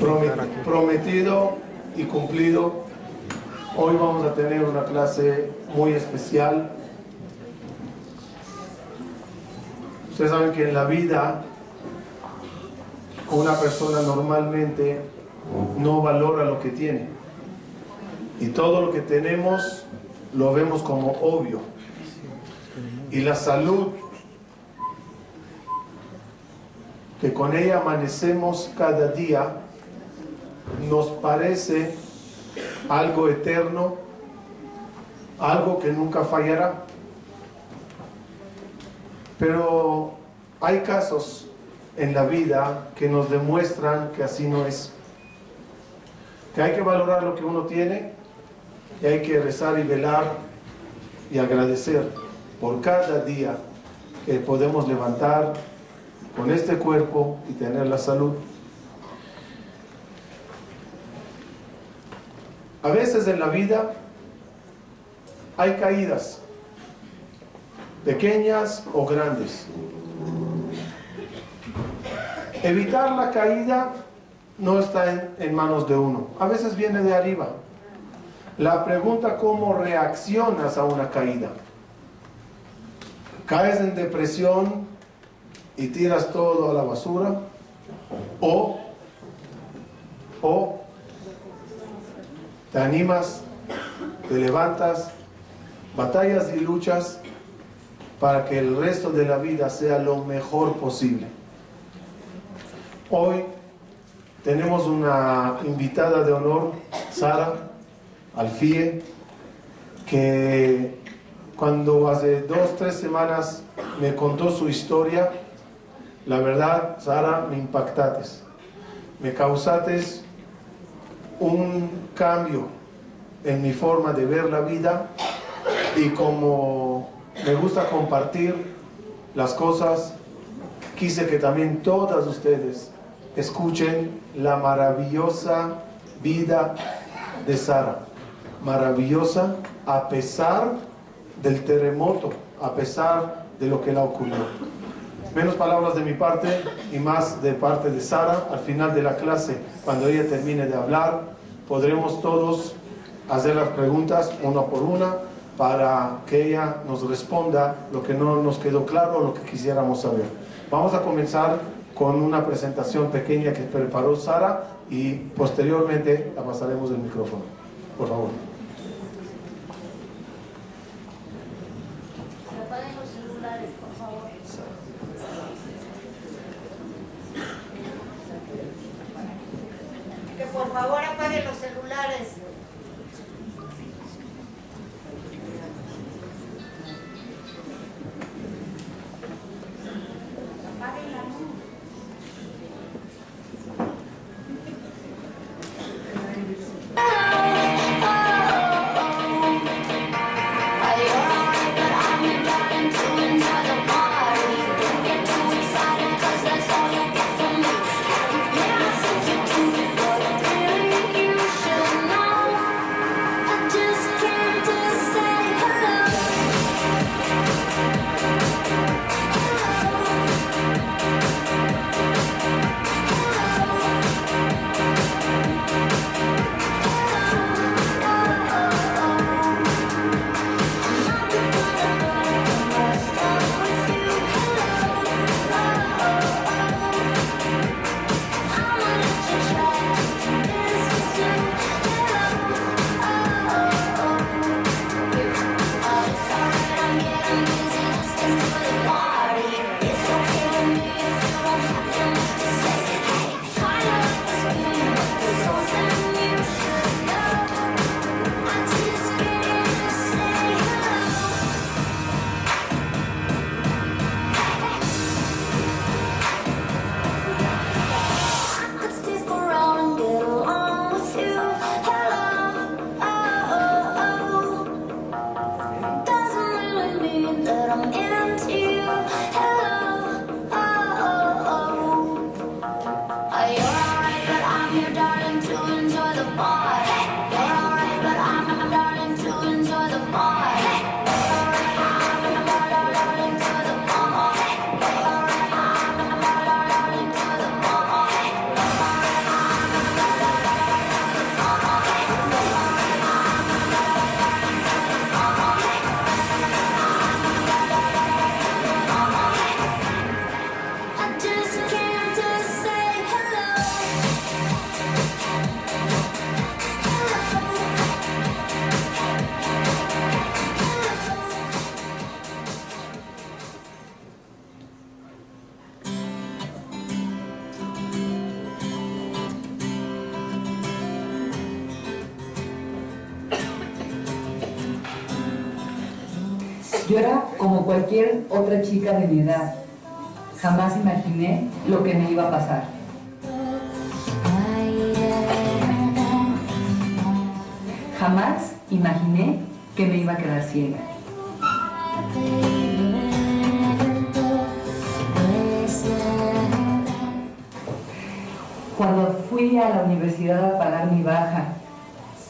Promet- prometido y cumplido. Hoy vamos a tener una clase muy especial. Ustedes saben que en la vida una persona normalmente no valora lo que tiene. Y todo lo que tenemos lo vemos como obvio. Y la salud, que con ella amanecemos cada día, nos parece algo eterno, algo que nunca fallará. Pero hay casos en la vida que nos demuestran que así no es. Que hay que valorar lo que uno tiene y hay que rezar y velar y agradecer por cada día que podemos levantar con este cuerpo y tener la salud. A veces en la vida hay caídas, pequeñas o grandes. Evitar la caída no está en, manos de uno, a veces viene de arriba. La pregunta cómo reaccionas a una caída. ¿Caes en depresión y tiras todo a la basura? ¿O, o te animas, te levantas, batallas y luchas para que el resto de la vida sea lo mejor posible? Hoy tenemos una invitada de honor, Sara Alfie, que cuando hace dos, tres semanas me contó su historia, la verdad, Sara, me impactates. Me causates un cambio en mi forma de ver la vida y como me gusta compartir las cosas, quise que también todas ustedes escuchen la maravillosa vida de Sara. Maravillosa a pesar del terremoto, a pesar de lo que le ocurrió. Menos palabras de mi parte y más de parte de Sara. Al final de la clase, cuando ella termine de hablar, podremos todos hacer las preguntas una por una para que ella nos responda lo que no nos quedó claro o lo que quisiéramos saber. Vamos a comenzar con una presentación pequeña que preparó Sara y posteriormente la pasaremos el micrófono. Por favor.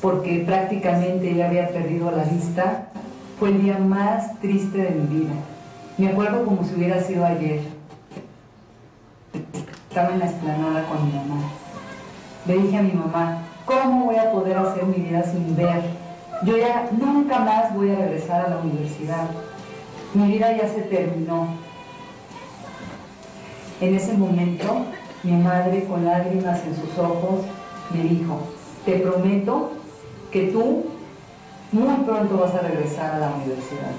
Porque prácticamente ya había perdido la vista, fue el día más triste de mi vida. Me acuerdo como si hubiera sido ayer. Estaba en la esplanada con mi mamá. Le dije a mi mamá, ¿cómo voy a poder hacer mi vida sin ver? Yo ya nunca más voy a regresar a la universidad. Mi vida ya se terminó. En ese momento, mi madre, con lágrimas en sus ojos, me dijo, te prometo que tú muy pronto vas a regresar a la universidad.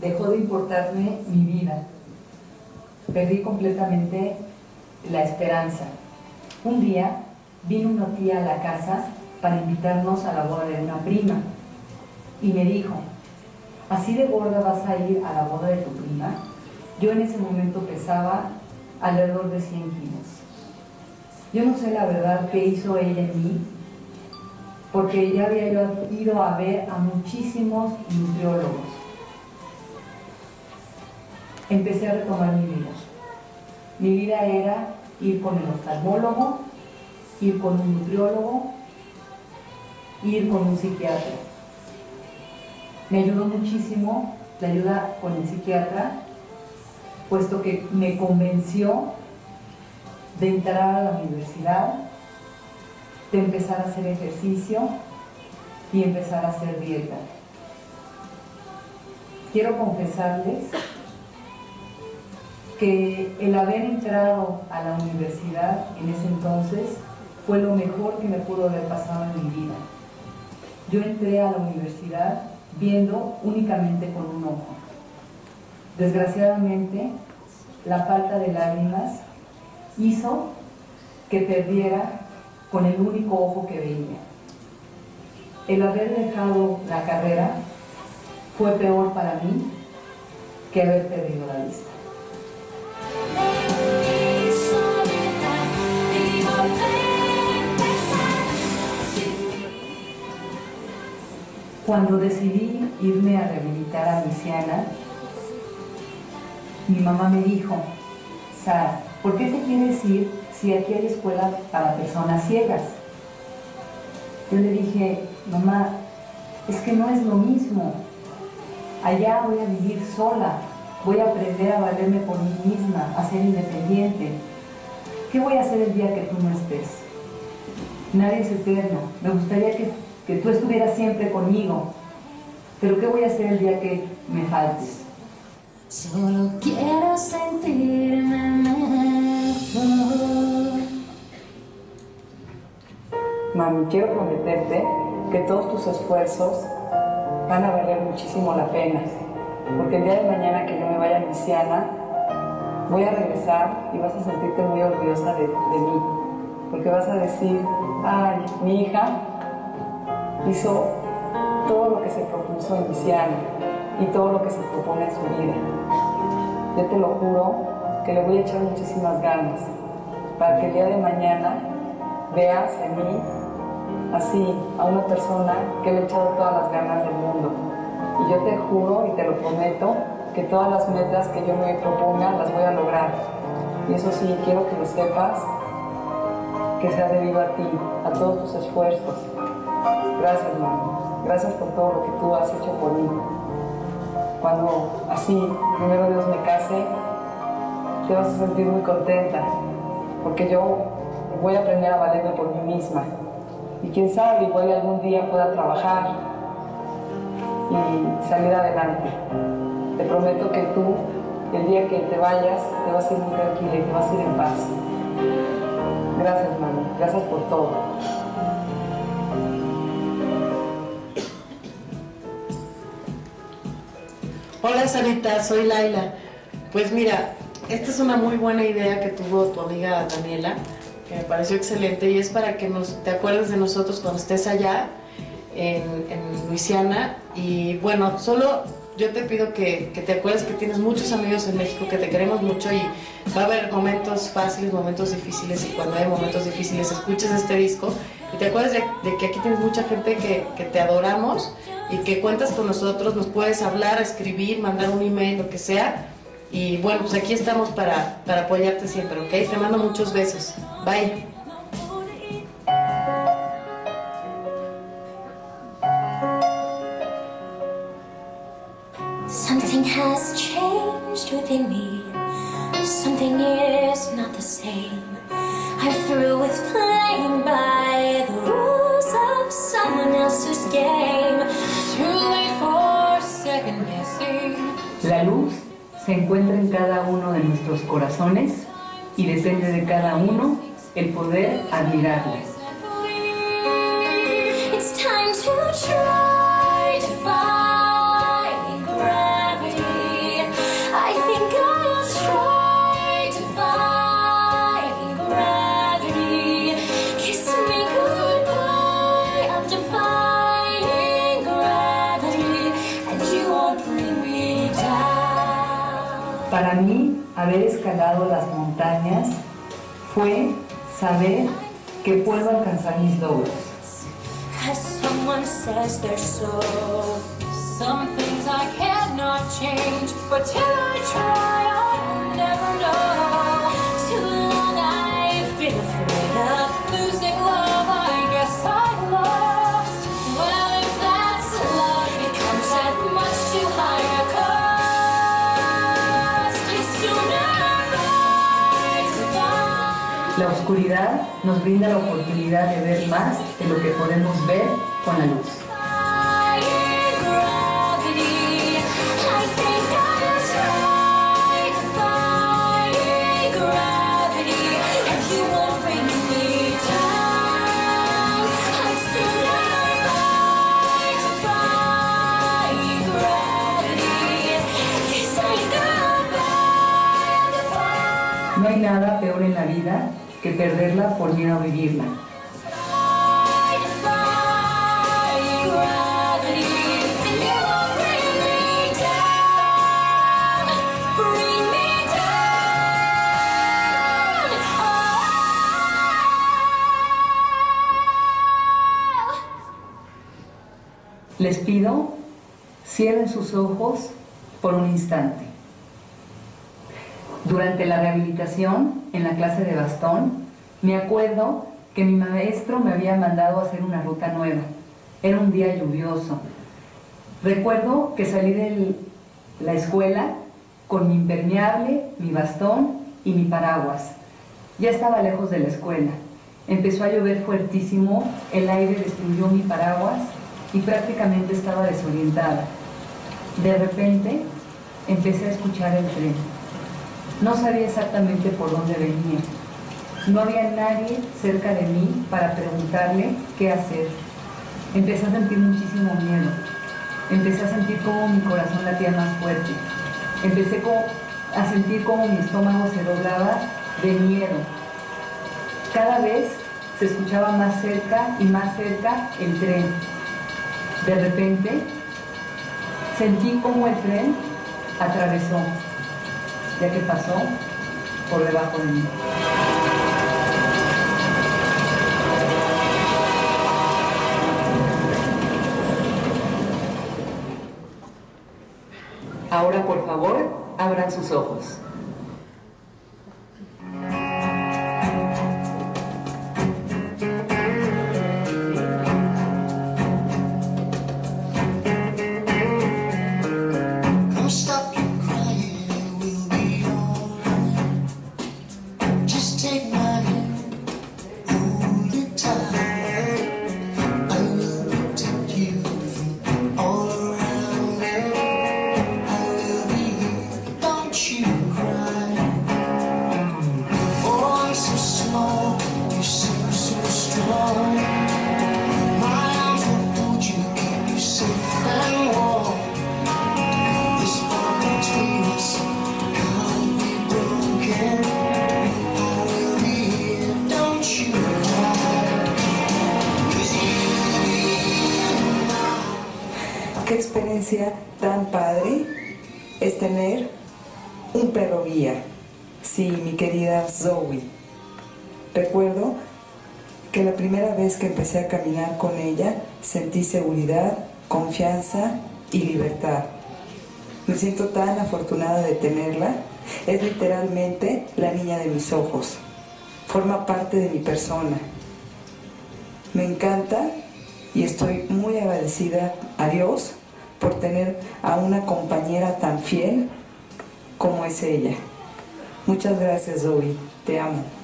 Dejó de importarme mi vida. Perdí completamente la esperanza. Un día vino una tía a la casa para invitarnos a la boda de una prima y me dijo, ¿así de gorda vas a ir a la boda de tu prima? Yo en ese momento pesaba alrededor de 100 kilos. Yo no sé la verdad qué hizo ella en mí, porque ya había ido a ver a muchísimos nutriólogos. Empecé a retomar mi vida. Mi vida era ir con el oftalmólogo, ir con un nutriólogo, ir con un psiquiatra. Me ayudó muchísimo la ayuda con el psiquiatra, puesto que me convenció de entrar a la universidad, de empezar a hacer ejercicio y empezar a hacer dieta. Quiero confesarles que el haber entrado a la universidad en ese entonces fue lo mejor que me pudo haber pasado en mi vida. Yo entré a la universidad viendo únicamente con un ojo. Desgraciadamente, la falta de lágrimas hizo que perdiera con el único ojo que veía. El haber dejado la carrera fue peor para mí que haber perdido la vista. Cuando decidí irme a rehabilitar a Luisiana, mi mamá me dijo, Sara, ¿por qué te quieres ir si aquí hay escuela para personas ciegas? Yo le dije, mamá, es que no es lo mismo. Allá voy a vivir sola, voy a aprender a valerme por mí misma, a ser independiente. ¿Qué voy a hacer el día que tú no estés? Nadie es eterno. Me gustaría que, que tú estuvieras siempre conmigo. Pero ¿qué voy a hacer el día que me faltes? Solo quiero sentirme mejor. Mami, quiero prometerte que todos tus esfuerzos van a valer muchísimo la pena. Porque el día de mañana que yo me vaya a Luisiana, voy a regresar y vas a sentirte muy orgullosa de, de mí. Porque vas a decir, ay, mi hija hizo todo lo que se propuso Luisiana y todo lo que se propone en su vida. Yo te lo juro que le voy a echar muchísimas ganas para que el día de mañana veas en mí así a una persona que le ha echado todas las ganas del mundo. Y yo te juro y te lo prometo que todas las metas que yo me proponga las voy a lograr. Y eso sí, quiero que lo sepas, que sea debido a ti, a todos tus esfuerzos. Gracias, mami. Gracias por todo lo que tú has hecho por mí. Cuando así, primero Dios me case, te vas a sentir muy contenta, porque yo voy a aprender a valerme por mí misma. Y quién sabe, igual algún día pueda trabajar y salir adelante. Te prometo que tú, el día que te vayas, te vas a ir muy tranquila y te vas a ir en paz. Gracias, mami. Gracias por todo. Hola Sarita, soy Laila. Pues mira, esta es una muy buena idea que tuvo tu amiga Daniela, que me pareció excelente y es para que nos, te acuerdes de nosotros cuando estés allá en, en Luisiana. Y bueno, solo yo te pido que, que te acuerdes que tienes muchos amigos en México, que te queremos mucho y va a haber momentos fáciles, momentos difíciles y cuando hay momentos difíciles escuches este disco y te acuerdes de, de que aquí tienes mucha gente que, que te adoramos y que cuentas con nosotros, nos puedes hablar, escribir, mandar un email, lo que sea. Y bueno, pues aquí estamos para, para apoyarte siempre, ¿ok? Te mando muchos besos. Bye. Encuentra en cada uno de nuestros corazones y depende de cada uno el poder admirarla. Escalado las montañas fue saber que puedo alcanzar mis logros. Cause someone says they're so. Some things I cannot change, but till I try, I'll oscuridad nos brinda la oportunidad de ver más de lo que podemos ver con la luz. No hay nada peor en la vida que perderla por miedo a vivirla. Les pido, cierren sus ojos por un instante. Durante la rehabilitación en la clase de bastón, me acuerdo que mi maestro me había mandado a hacer una ruta nueva. Era un día lluvioso. Recuerdo que salí de la escuela con mi impermeable, mi bastón y mi paraguas. Ya estaba lejos de la escuela. Empezó a llover fuertísimo, el aire destruyó mi paraguas y prácticamente estaba desorientada. De repente empecé a escuchar el tren. No sabía exactamente por dónde venía. No había nadie cerca de mí para preguntarle qué hacer. Empecé a sentir muchísimo miedo. Empecé a sentir cómo mi corazón latía más fuerte. Empecé a sentir cómo mi estómago se doblaba de miedo. Cada vez se escuchaba más cerca y más cerca el tren. De repente sentí como el tren atravesó, ya que pasó por debajo de mí. Ahora, por favor, abran sus ojos. Que empecé a caminar con ella sentí seguridad, confianza y libertad. Me siento tan afortunada de tenerla. Es literalmente la niña de mis ojos. Forma parte de mi persona. Me encanta y estoy muy agradecida a Dios por tener a una compañera tan fiel como es ella. Muchas gracias, Zoe. Te amo.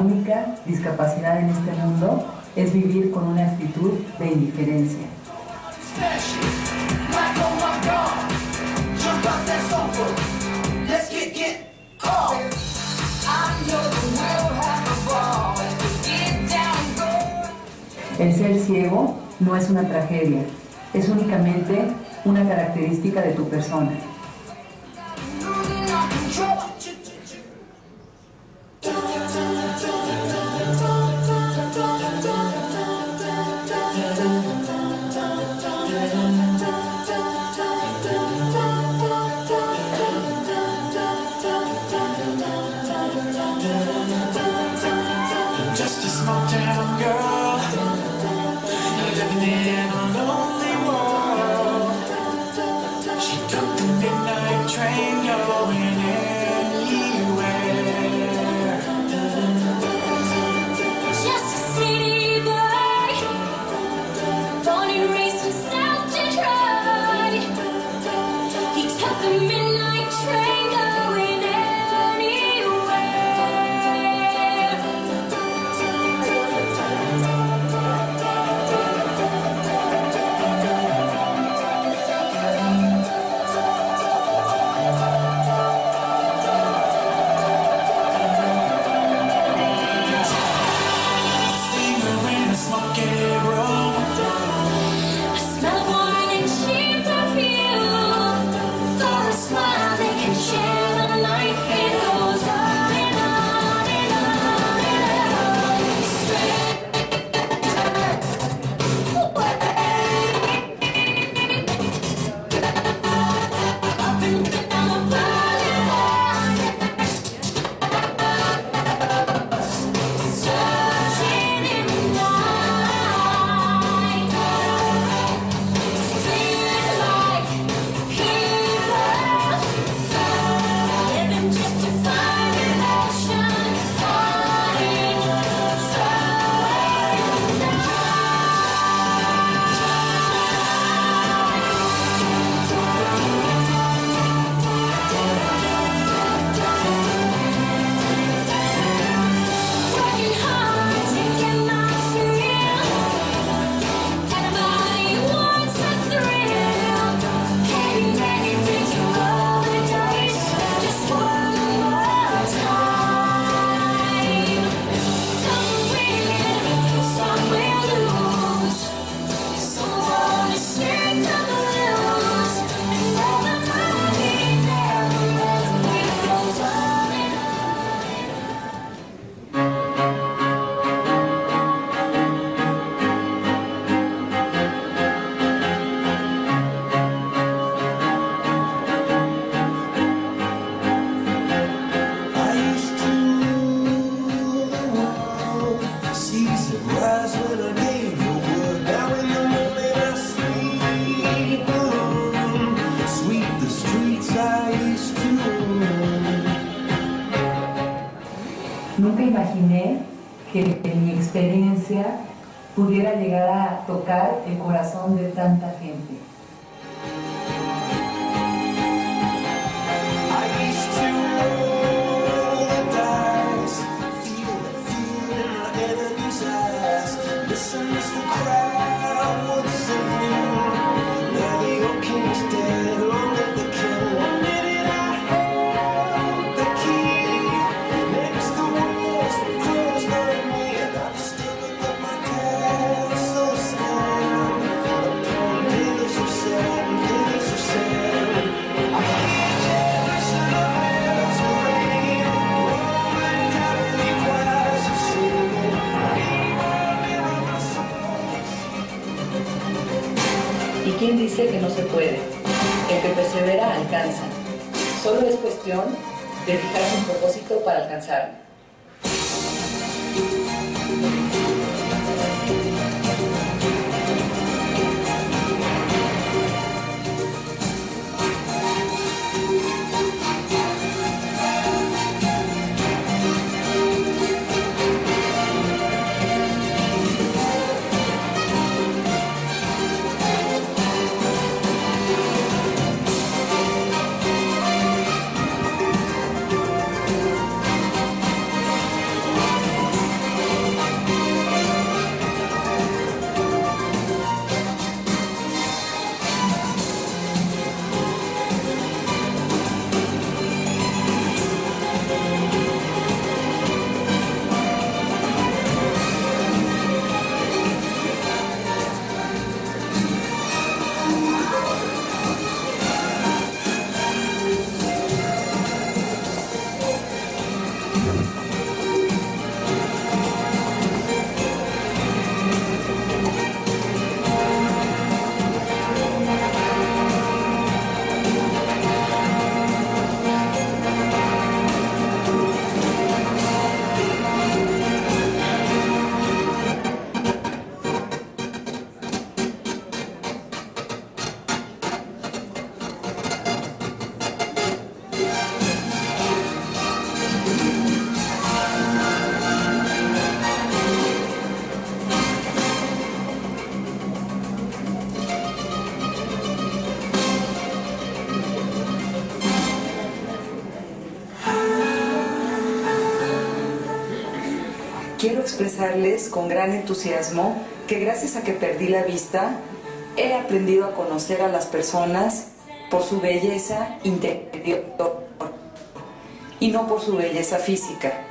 Única discapacidad en este mundo es vivir con una actitud de indiferencia. El ser ciego no es una tragedia, es únicamente una característica de tu persona. Expresarles con gran entusiasmo que gracias a que perdí la vista, he aprendido a conocer a las personas por su belleza interior y no por su belleza física,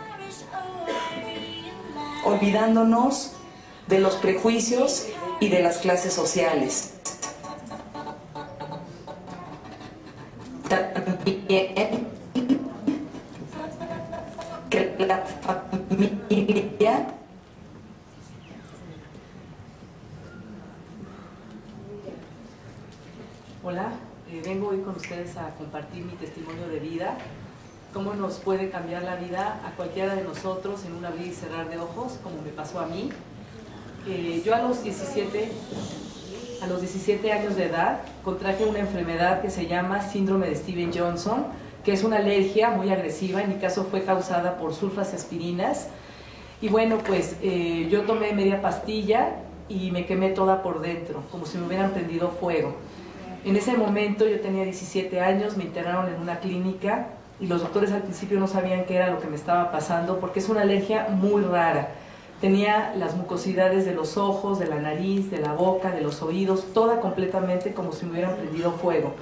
olvidándonos de los prejuicios y de las clases sociales. También que la familia Hola, eh, vengo hoy con ustedes a compartir mi testimonio de vida, cómo nos puede cambiar la vida a cualquiera de nosotros en un abrir y cerrar de ojos, como me pasó a mí. Eh, yo a los 17, a los 17 años de edad contraje una enfermedad que se llama síndrome de Steven Johnson, que es una alergia muy agresiva, en mi caso fue causada por sulfas aspirinas. Y bueno, pues eh, yo tomé media pastilla y me quemé toda por dentro, como si me hubieran prendido fuego. En ese momento yo tenía 17 años, me internaron en una clínica y los doctores al principio no sabían qué era lo que me estaba pasando porque es una alergia muy rara. Tenía las mucosidades de los ojos, de la nariz, de la boca, de los oídos, toda completamente como si me hubieran prendido fuego.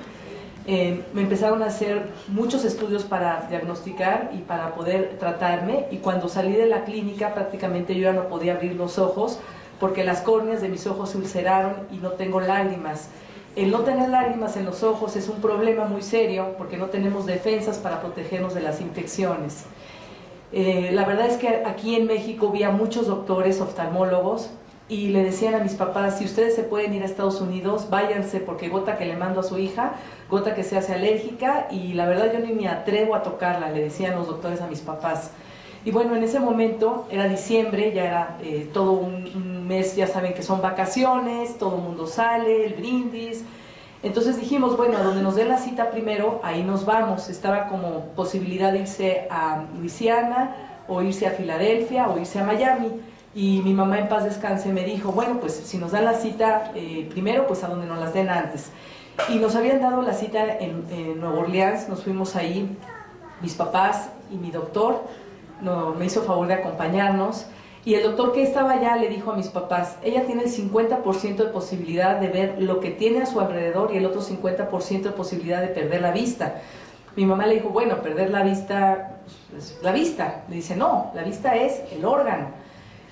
Eh, me empezaron a hacer muchos estudios para diagnosticar y para poder tratarme y cuando salí de la clínica prácticamente yo ya no podía abrir los ojos porque las córneas de mis ojos se ulceraron y no tengo lágrimas. El no tener lágrimas en los ojos es un problema muy serio porque no tenemos defensas para protegernos de las infecciones. Eh, la verdad es que aquí en México vi a muchos doctores oftalmólogos y le decían a mis papás, si ustedes se pueden ir a Estados Unidos, váyanse porque gota que le mando a su hija, gota que se hace alérgica y la verdad yo ni me atrevo a tocarla, le decían los doctores a mis papás. Y bueno, en ese momento era diciembre, ya era eh, todo un, mes, ya saben que son vacaciones, todo el mundo sale, el brindis. Entonces dijimos, bueno, a donde nos den la cita primero, ahí nos vamos. Estaba como posibilidad de irse a Luisiana o irse a Filadelfia o irse a Miami. Y mi mamá en paz descanse me dijo, bueno, pues si nos dan la cita eh, primero, pues a donde nos las den antes. Y nos habían dado la cita en, en Nueva Orleans, nos fuimos ahí, mis papás y mi doctor, no, me hizo favor de acompañarnos. Y el doctor que estaba allá le dijo a mis papás, ella tiene el 50% de posibilidad de ver lo que tiene a su alrededor y el otro 50% de posibilidad de perder la vista. Mi mamá le dijo, bueno, perder la vista, pues, es la vista. Le dice, no, la vista es el órgano.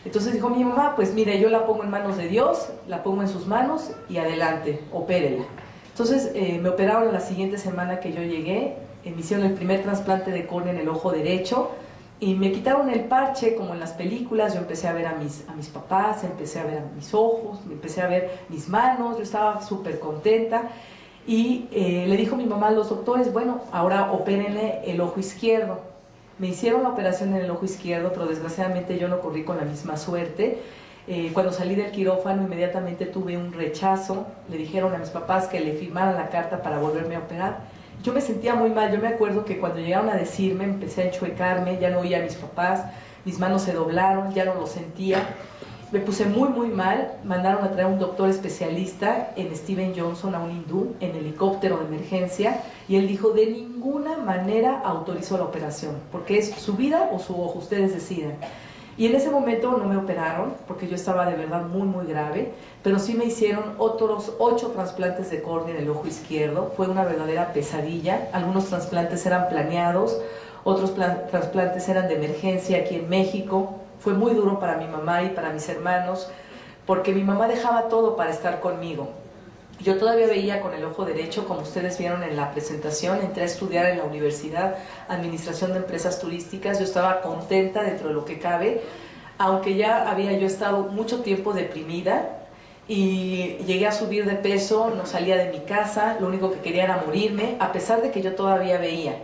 Entonces dijo mi mamá, pues mire, yo la pongo en manos de Dios, la pongo en sus manos y adelante, opérela. Entonces eh, me operaron la siguiente semana que yo llegué, eh, me hicieron el primer trasplante de córnea en el ojo derecho y me quitaron el parche como en las películas, yo empecé a ver a mis, a mis papás, empecé a ver a mis ojos, empecé a ver mis manos, yo estaba súper contenta y eh, le dijo mi mamá a los doctores, bueno, ahora opérenle el ojo izquierdo. Me hicieron la operación en el ojo izquierdo, pero desgraciadamente yo no corrí con la misma suerte. Eh, cuando salí del quirófano inmediatamente tuve un rechazo, le dijeron a mis papás que le firmaran la carta para volverme a operar. Yo me sentía muy mal, yo me acuerdo que cuando llegaron a decirme empecé a enchuecarme, ya no oía a mis papás, mis manos se doblaron, ya no lo sentía. Me puse muy muy mal, mandaron a traer un doctor especialista en Steven Johnson, a un hindú, en helicóptero de emergencia, y él dijo, de ninguna manera autorizó la operación, porque es su vida o su ojo, ustedes decidan. Y en ese momento no me operaron, porque yo estaba de verdad muy, muy grave, pero sí me hicieron otros ocho trasplantes de córnea en el ojo izquierdo. Fue una verdadera pesadilla. Algunos trasplantes eran planeados, otros pla- trasplantes eran de emergencia aquí en México. Fue muy duro para mi mamá y para mis hermanos, porque mi mamá dejaba todo para estar conmigo. Yo todavía veía con el ojo derecho, como ustedes vieron en la presentación, entré a estudiar en la universidad Administración de Empresas Turísticas, yo estaba contenta dentro de lo que cabe, aunque ya había yo estado mucho tiempo deprimida y llegué a subir de peso, no salía de mi casa, lo único que quería era morirme, a pesar de que yo todavía veía.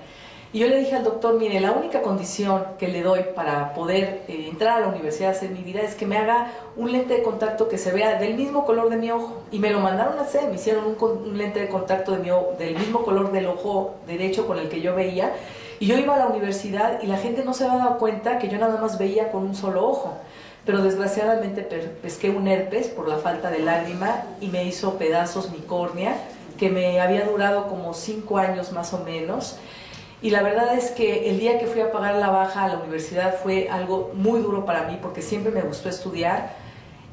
Y yo le dije al doctor, mire, la única condición que le doy para poder eh, entrar a la universidad a hacer mi vida es que me haga un lente de contacto que se vea del mismo color de mi ojo. Y me lo mandaron a hacer, me hicieron un, lente de contacto del mismo color del ojo derecho con el que yo veía. Y yo iba a la universidad y la gente no se había dado cuenta que yo nada más veía con un solo ojo. Pero desgraciadamente pesqué un herpes por la falta de lágrima y me hizo pedazos mi córnea, que me había durado como cinco años más o menos. Y la verdad es que el día que fui a pagar la baja a la universidad fue algo muy duro para mí porque siempre me gustó estudiar.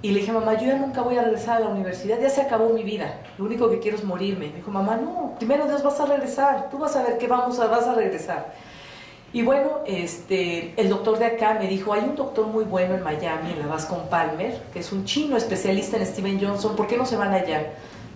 Y le dije, mamá, yo ya nunca voy a regresar a la universidad, ya se acabó mi vida, lo único que quiero es morirme. Me dijo, mamá, no, primero Dios vas a regresar, tú vas a ver que vamos a, vas a regresar. Y bueno, este, el doctor de acá me dijo, hay un doctor muy bueno en Miami, en la Bascom Palmer, que es un chino especialista en Steven Johnson, ¿por qué no se van allá?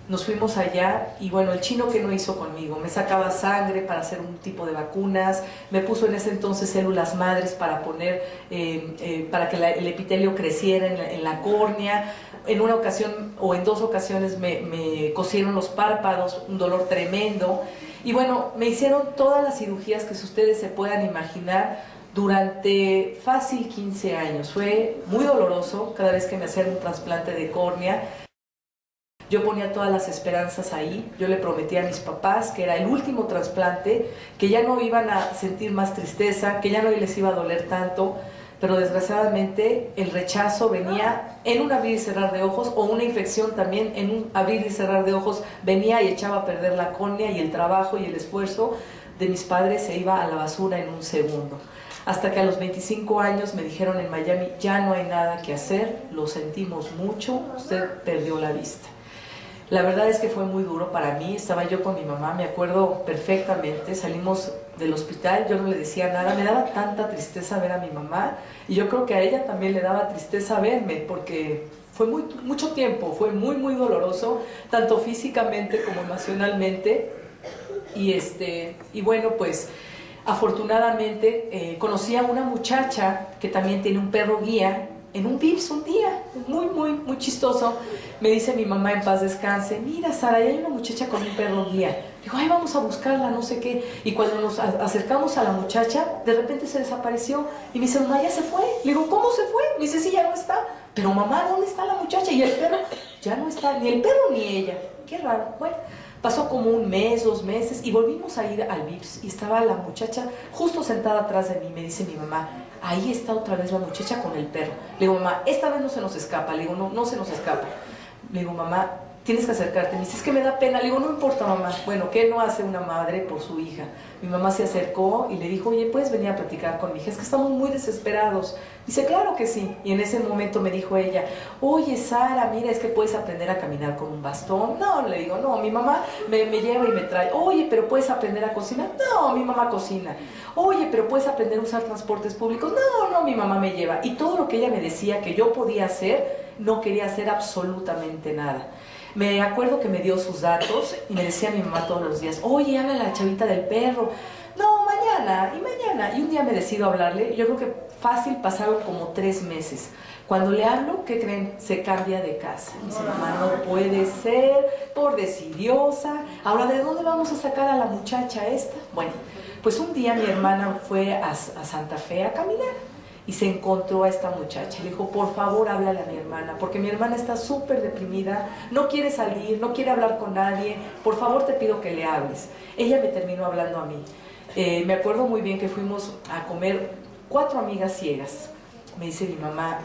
Nos fuimos allá y bueno, el chino que no hizo conmigo, me sacaba sangre para hacer un tipo de vacunas, me puso en ese entonces células madres para poner, eh, eh, para que el epitelio creciera en la, en la córnea. En una ocasión o en dos ocasiones me, me cosieron los párpados, un dolor tremendo. Y bueno, me hicieron todas las cirugías que ustedes se puedan imaginar durante fácil 15 años. Fue muy doloroso cada vez que me hacían un trasplante de córnea. Yo ponía todas las esperanzas ahí. Yo le prometí a mis papás que era el último trasplante, que ya no iban a sentir más tristeza, que ya no les iba a doler tanto. Pero desgraciadamente el rechazo venía en un abrir y cerrar de ojos o una infección también en un abrir y cerrar de ojos venía y echaba a perder la córnea y el trabajo y el esfuerzo de mis padres se iba a la basura en un segundo. Hasta que a los 25 años me dijeron en Miami, ya no hay nada que hacer, lo sentimos mucho, usted perdió la vista. La verdad es que fue muy duro para mí, estaba yo con mi mamá, me acuerdo perfectamente, salimos del hospital, yo no le decía nada, me daba tanta tristeza ver a mi mamá y yo creo que a ella también le daba tristeza verme porque fue muy, mucho tiempo, fue muy, muy doloroso, tanto físicamente como emocionalmente. Y, este, y bueno, pues afortunadamente eh, conocí a una muchacha que también tiene un perro guía en un VIPS un día, muy, muy, muy chistoso. Me dice mi mamá en paz descanse, mira Sara, hay una muchacha con un perro guía. Digo, ay, vamos a buscarla, no sé qué. Y cuando nos acercamos a la muchacha, de repente se desapareció. Y me dice, mamá, ya se fue. Le digo, ¿cómo se fue? Me dice, sí, ya no está. Pero mamá, ¿dónde está la muchacha? Y el perro, ya no está, ni el perro ni ella. Qué raro. Bueno, pasó como un mes, dos meses, y volvimos a ir al VIPS. Y estaba la muchacha justo sentada atrás de mí. Me dice mi mamá, ahí está otra vez la muchacha con el perro. Le digo, mamá, esta vez no se nos escapa. Le digo, no, no se nos escapa. Le digo, mamá, tienes que acercarte. Me dice, es que me da pena. Le digo, no importa, mamá. Bueno, ¿qué no hace una madre por su hija? Mi mamá se acercó y le dijo, oye, ¿puedes venir a platicar con mi hija? Es que estamos muy desesperados. Dice, claro que sí. Y en ese momento me dijo ella, oye, Sara, mira, es que puedes aprender a caminar con un bastón. No, le digo, no, mi mamá me, me lleva y me trae. Oye, pero puedes aprender a cocinar. No, mi mamá cocina. Oye, pero puedes aprender a usar transportes públicos. No, no, mi mamá me lleva. Y todo lo que ella me decía que yo podía hacer, no quería hacer absolutamente nada. Me acuerdo que me dio sus datos y me decía mi mamá todos los días, oye, habla la chavita del perro. No, mañana, y mañana. Y un día me decido hablarle, yo creo que fácil pasaron como tres meses. Cuando le hablo, ¿qué creen? Se cambia de casa. Dice, mamá, no puede ser, por decidiosa. Ahora, ¿de dónde vamos a sacar a la muchacha esta? Bueno, pues un día mi hermana fue a Santa Fe a caminar y se encontró a esta muchacha. Le dijo, por favor, háblale a mi hermana, porque mi hermana está súper deprimida, no quiere salir, no quiere hablar con nadie, por favor te pido que le hables. Ella me terminó hablando a mí. Eh, me acuerdo muy bien que fuimos a comer cuatro amigas ciegas. Me dice mi mamá,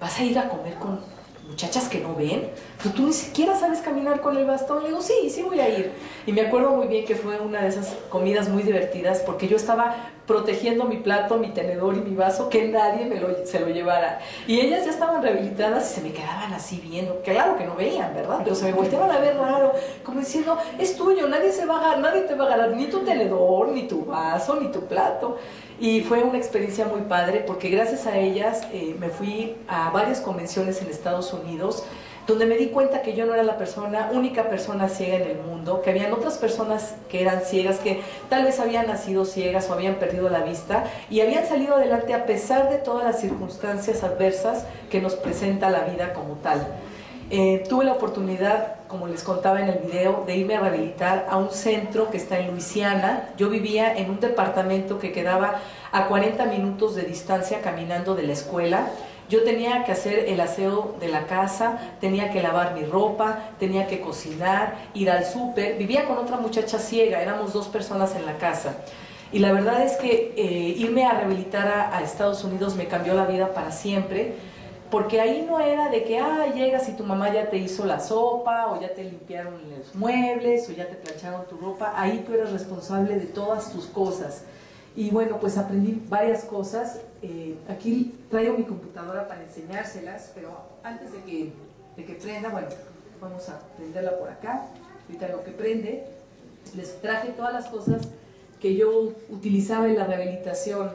¿vas a ir a comer con muchachas que no ven? Pero tú ni siquiera sabes caminar con el bastón. Le digo, sí, sí voy a ir. Y me acuerdo muy bien que fue una de esas comidas muy divertidas porque yo estaba protegiendo mi plato, mi tenedor y mi vaso, que nadie me lo, se lo llevara. Y ellas ya estaban rehabilitadas y se me quedaban así viendo. Claro que no veían, ¿verdad? Pero se me volteaban a ver raro, como diciendo, es tuyo, nadie, se va a nadie te va a ganar ni tu tenedor, ni tu vaso, ni tu plato. Y fue una experiencia muy padre porque gracias a ellas eh, me fui a varias convenciones en Estados Unidos donde me di cuenta que yo no era la persona, única persona ciega en el mundo, que habían otras personas que eran ciegas, que tal vez habían nacido ciegas o habían perdido la vista y habían salido adelante a pesar de todas las circunstancias adversas que nos presenta la vida como tal. Eh, tuve la oportunidad, como les contaba en el video, de irme a rehabilitar a un centro que está en Luisiana. Yo vivía en un departamento que quedaba a 40 minutos de distancia caminando de la escuela. Yo tenía que hacer el aseo de la casa, tenía que lavar mi ropa, tenía que cocinar, ir al súper. Vivía con otra muchacha ciega, éramos dos personas en la casa. Y la verdad es que eh, irme a rehabilitar a, a Estados Unidos me cambió la vida para siempre porque ahí no era de que, ah, llegas y tu mamá ya te hizo la sopa, o ya te limpiaron los muebles, o ya te plancharon tu ropa, ahí tú eres responsable de todas tus cosas. Y bueno, pues aprendí varias cosas. Eh, aquí traigo mi computadora para enseñárselas, pero antes de que, de que prenda, bueno, vamos a prenderla por acá. Ahorita lo que prende, les traje todas las cosas que yo utilizaba en la rehabilitación.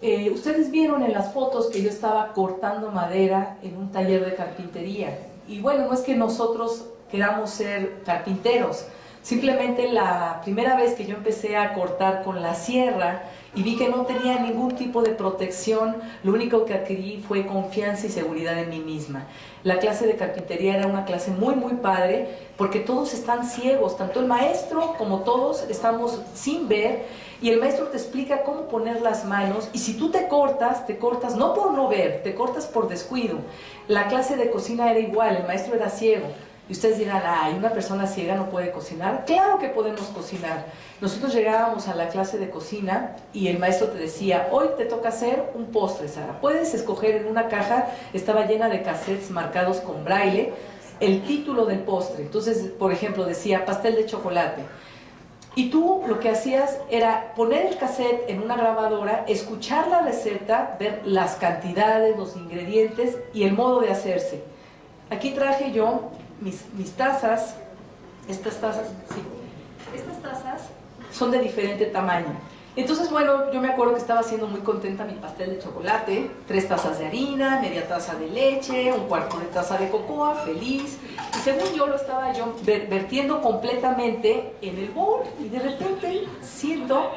Eh, ustedes vieron en las fotos que yo estaba cortando madera en un taller de carpintería. Y bueno, no es que nosotros queramos ser carpinteros, simplemente la primera vez que yo empecé a cortar con la sierra y vi que no tenía ningún tipo de protección, lo único que adquirí fue confianza y seguridad en mí misma. La clase de carpintería era una clase muy, muy padre porque todos están ciegos, tanto el maestro como todos estamos sin ver y el maestro te explica cómo poner las manos y si tú te cortas, te cortas no por no ver, te cortas por descuido. La clase de cocina era igual, el maestro era ciego. Y ustedes dirán, ay, una persona ciega no puede cocinar. Claro que podemos cocinar. Nosotros llegábamos a la clase de cocina y el maestro te decía, hoy te toca hacer un postre, Sara. Puedes escoger en una caja, estaba llena de cassettes marcados con braille, el título del postre. Entonces, por ejemplo, decía pastel de chocolate. Y tú lo que hacías era poner el cassette en una grabadora, escuchar la receta, ver las cantidades, los ingredientes y el modo de hacerse. Aquí traje yo mis, tazas, estas tazas, sí, estas tazas son de diferente tamaño. Entonces, bueno, yo me acuerdo que estaba haciendo muy contenta mi pastel de chocolate, tres tazas de harina, media taza de leche, un cuarto de taza de cocoa, feliz. Y según yo lo estaba yo ver- vertiendo completamente en el bol y de repente siento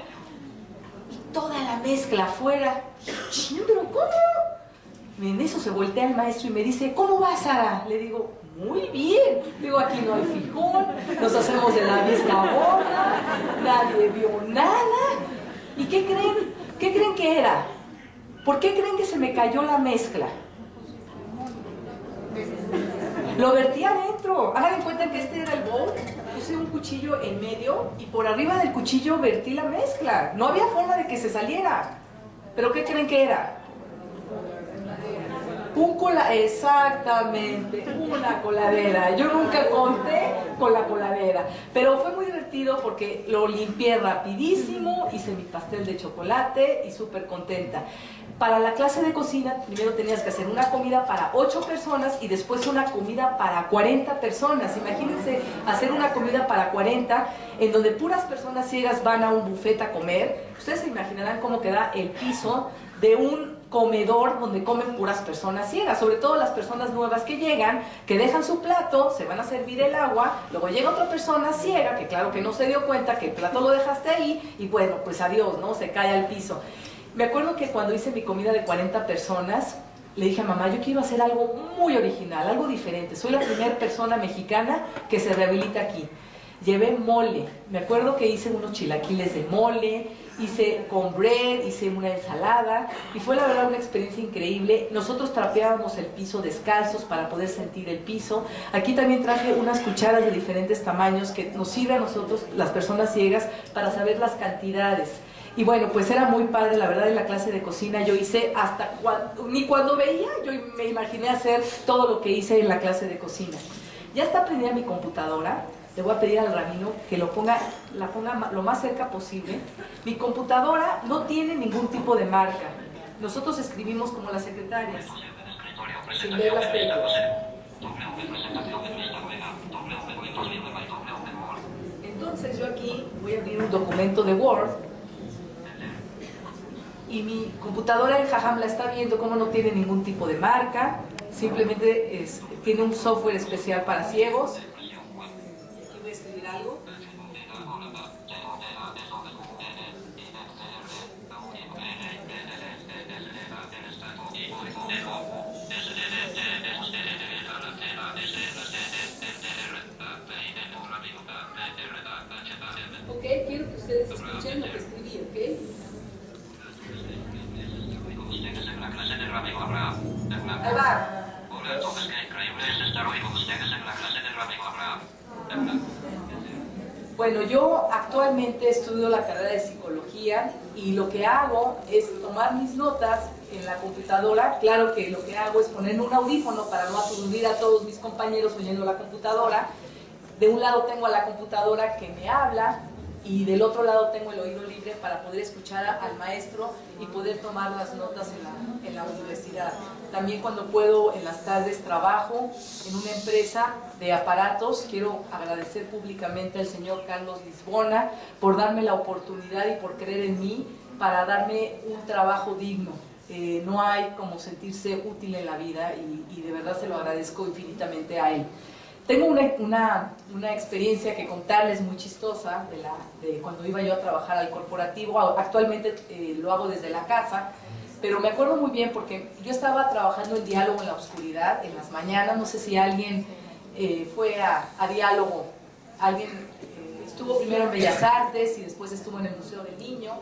toda la mezcla afuera. "Chin, ¿Pero cómo? En eso se voltea el maestro y me dice, ¿cómo va Sara? Le digo, muy bien. Digo, aquí no hay fijón, nos hacemos de la vista gorda, nadie vio nada. ¿Y qué creen? ¿Qué creen que era? ¿Por qué creen que se me cayó la mezcla? Lo vertí adentro. Hagan en cuenta que este era el bowl. Puse un cuchillo en medio y por arriba del cuchillo vertí la mezcla. No había forma de que se saliera. ¿Pero qué creen que era? Un cola, exactamente, una coladera. Yo nunca conté con la coladera, pero fue muy divertido porque lo limpié rapidísimo, hice mi pastel de chocolate y súper contenta. Para la clase de cocina, primero tenías que hacer una comida para 8 personas y después una comida para 40 personas. Imagínense hacer una comida para 40 en donde puras personas ciegas van a un buffet a comer. Ustedes se imaginarán cómo queda el piso de un comedor donde comen puras personas ciegas, sobre todo las personas nuevas que llegan, que dejan su plato, se van a servir el agua, luego llega otra persona ciega, que claro que no se dio cuenta que el plato lo dejaste ahí, y bueno, pues adiós, ¿no? Se cae al piso. Me acuerdo que cuando hice mi comida de 40 personas, le dije a mamá, yo quiero hacer algo muy original, algo diferente. Soy la primera persona mexicana que se rehabilita aquí. Llevé mole. Me acuerdo que hice unos chilaquiles de mole, hice con bread, hice una ensalada y fue la verdad una experiencia increíble. Nosotros trapeábamos el piso descalzos para poder sentir el piso. Aquí también traje unas cucharas de diferentes tamaños que nos sirve a nosotros, las personas ciegas, para saber las cantidades. Y bueno, pues era muy padre, la verdad, en la clase de cocina yo hice hasta cuando, ni cuando veía, yo me imaginé hacer todo lo que hice en la clase de cocina. Ya está prendida mi computadora, le voy a pedir al rabino que lo ponga, la ponga lo más cerca posible. Mi computadora no tiene ningún tipo de marca. Nosotros escribimos como las secretarias, sin ver las teclas. Entonces yo aquí voy a abrir un documento de Word y mi computadora en Jajam la está viendo como no tiene ningún tipo de marca, simplemente es- tiene un software especial para ciegos. Aquí voy a escribir algo. Ok, quiero que ustedes escuchen lo que escribí, ¿ok? Ahí va. Bueno, yo estudio la carrera de psicología y lo que hago es tomar mis notas en la computadora. Claro que lo que hago es poner un audífono para no aturdir a todos mis compañeros oyendo la computadora. De un lado tengo a la computadora que me habla y del otro lado tengo el oído libre para poder escuchar al maestro y poder tomar las notas en la universidad. También cuando puedo en las tardes trabajo en una empresa de aparatos. Quiero agradecer públicamente al señor Carlos Lisbona por darme la oportunidad y por creer en mí para darme un trabajo digno. Eh, no hay como sentirse útil en la vida y, de verdad se lo agradezco infinitamente a él. Tengo una, una, una experiencia que contarles muy chistosa de, la, de cuando iba yo a trabajar al corporativo. Actualmente eh, lo hago desde la casa, pero me acuerdo muy bien porque yo estaba trabajando en diálogo en la oscuridad en las mañanas. No sé si alguien eh, fue a, a diálogo, alguien eh, estuvo primero en Bellas Artes y después estuvo en el Museo del Niño.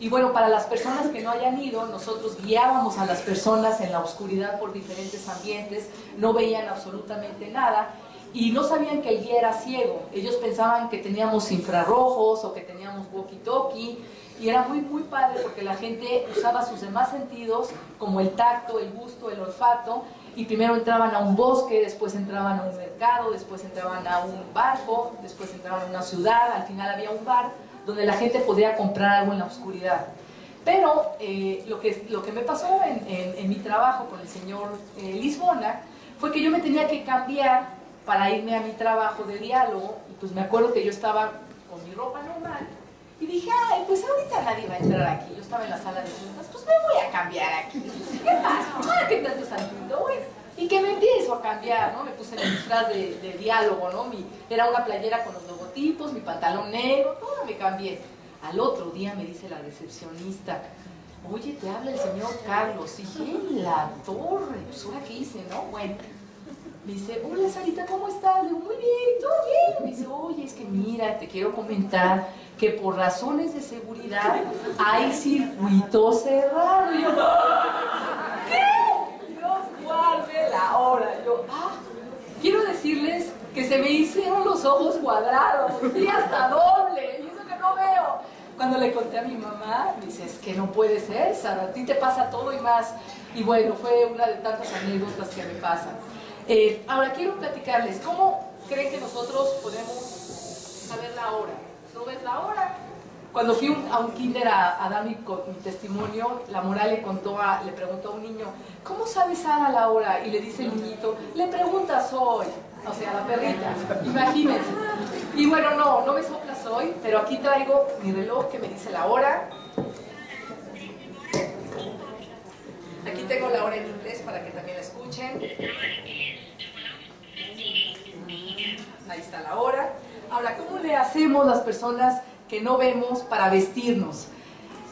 Y bueno, para las personas que no hayan ido, nosotros guiábamos a las personas en la oscuridad por diferentes ambientes, no veían absolutamente nada y no sabían que el guía era ciego. Ellos pensaban que teníamos infrarrojos o que teníamos walkie-talkie y era muy, muy padre porque la gente usaba sus demás sentidos como el tacto, el gusto, el olfato y primero entraban a un bosque, después entraban a un mercado, después entraban a un barco, después entraban a una ciudad, al final había un bar donde la gente podía comprar algo en la oscuridad. Pero eh, lo, que, lo que me pasó en, en- mi trabajo con el señor eh, Lisbona fue que yo me tenía que cambiar para irme a mi trabajo de diálogo y pues me acuerdo que yo estaba con mi ropa normal y dije, ay, pues ahorita nadie va a entrar aquí. Yo estaba en la sala de juntas, pues me voy a cambiar aquí. ¿Qué pasa? Ah, qué tanto santito, bueno. Y que me empiezo a cambiar, ¿no? Me puse mi disfraz de, de diálogo, ¿no? Mi, era una playera con los logotipos, mi pantalón negro, todo me cambié. Al otro día me dice la recepcionista, oye, te habla el señor Carlos. Y dije, "En la torre, pues ahora qué hice, ¿no? Bueno, me dice, hola Sarita, ¿cómo estás? Digo, muy bien, todo bien. Me dice, oye, es que mira, te quiero comentar que por razones de seguridad hay circuito cerrado. Y ¿qué? Dios guarde la hora. Yo, ah, quiero decirles que se me hicieron los ojos cuadrados y hasta doble. Y eso que no veo. Cuando le conté a mi mamá, me dice, es que no puede ser, Sara, a ti te pasa todo y más. Y bueno, fue una de tantas anécdotas que me pasan. Eh, ahora quiero platicarles, ¿cómo creen que nosotros podemos saber la hora? ¿No ves la hora? Cuando fui a un kinder a, dar mi, mi testimonio, la moral le contó le preguntó a un niño, ¿cómo sabe Sara la hora? Y le dice el niñito, le preguntas hoy, o sea, la perrita, imagínense. Y bueno, no, no me soplas hoy, pero aquí traigo mi reloj que me dice la hora. Aquí tengo la hora en inglés para que también la escuchen. Ahí está la hora. Ahora, ¿cómo le hacemos las personas que no vemos para vestirnos?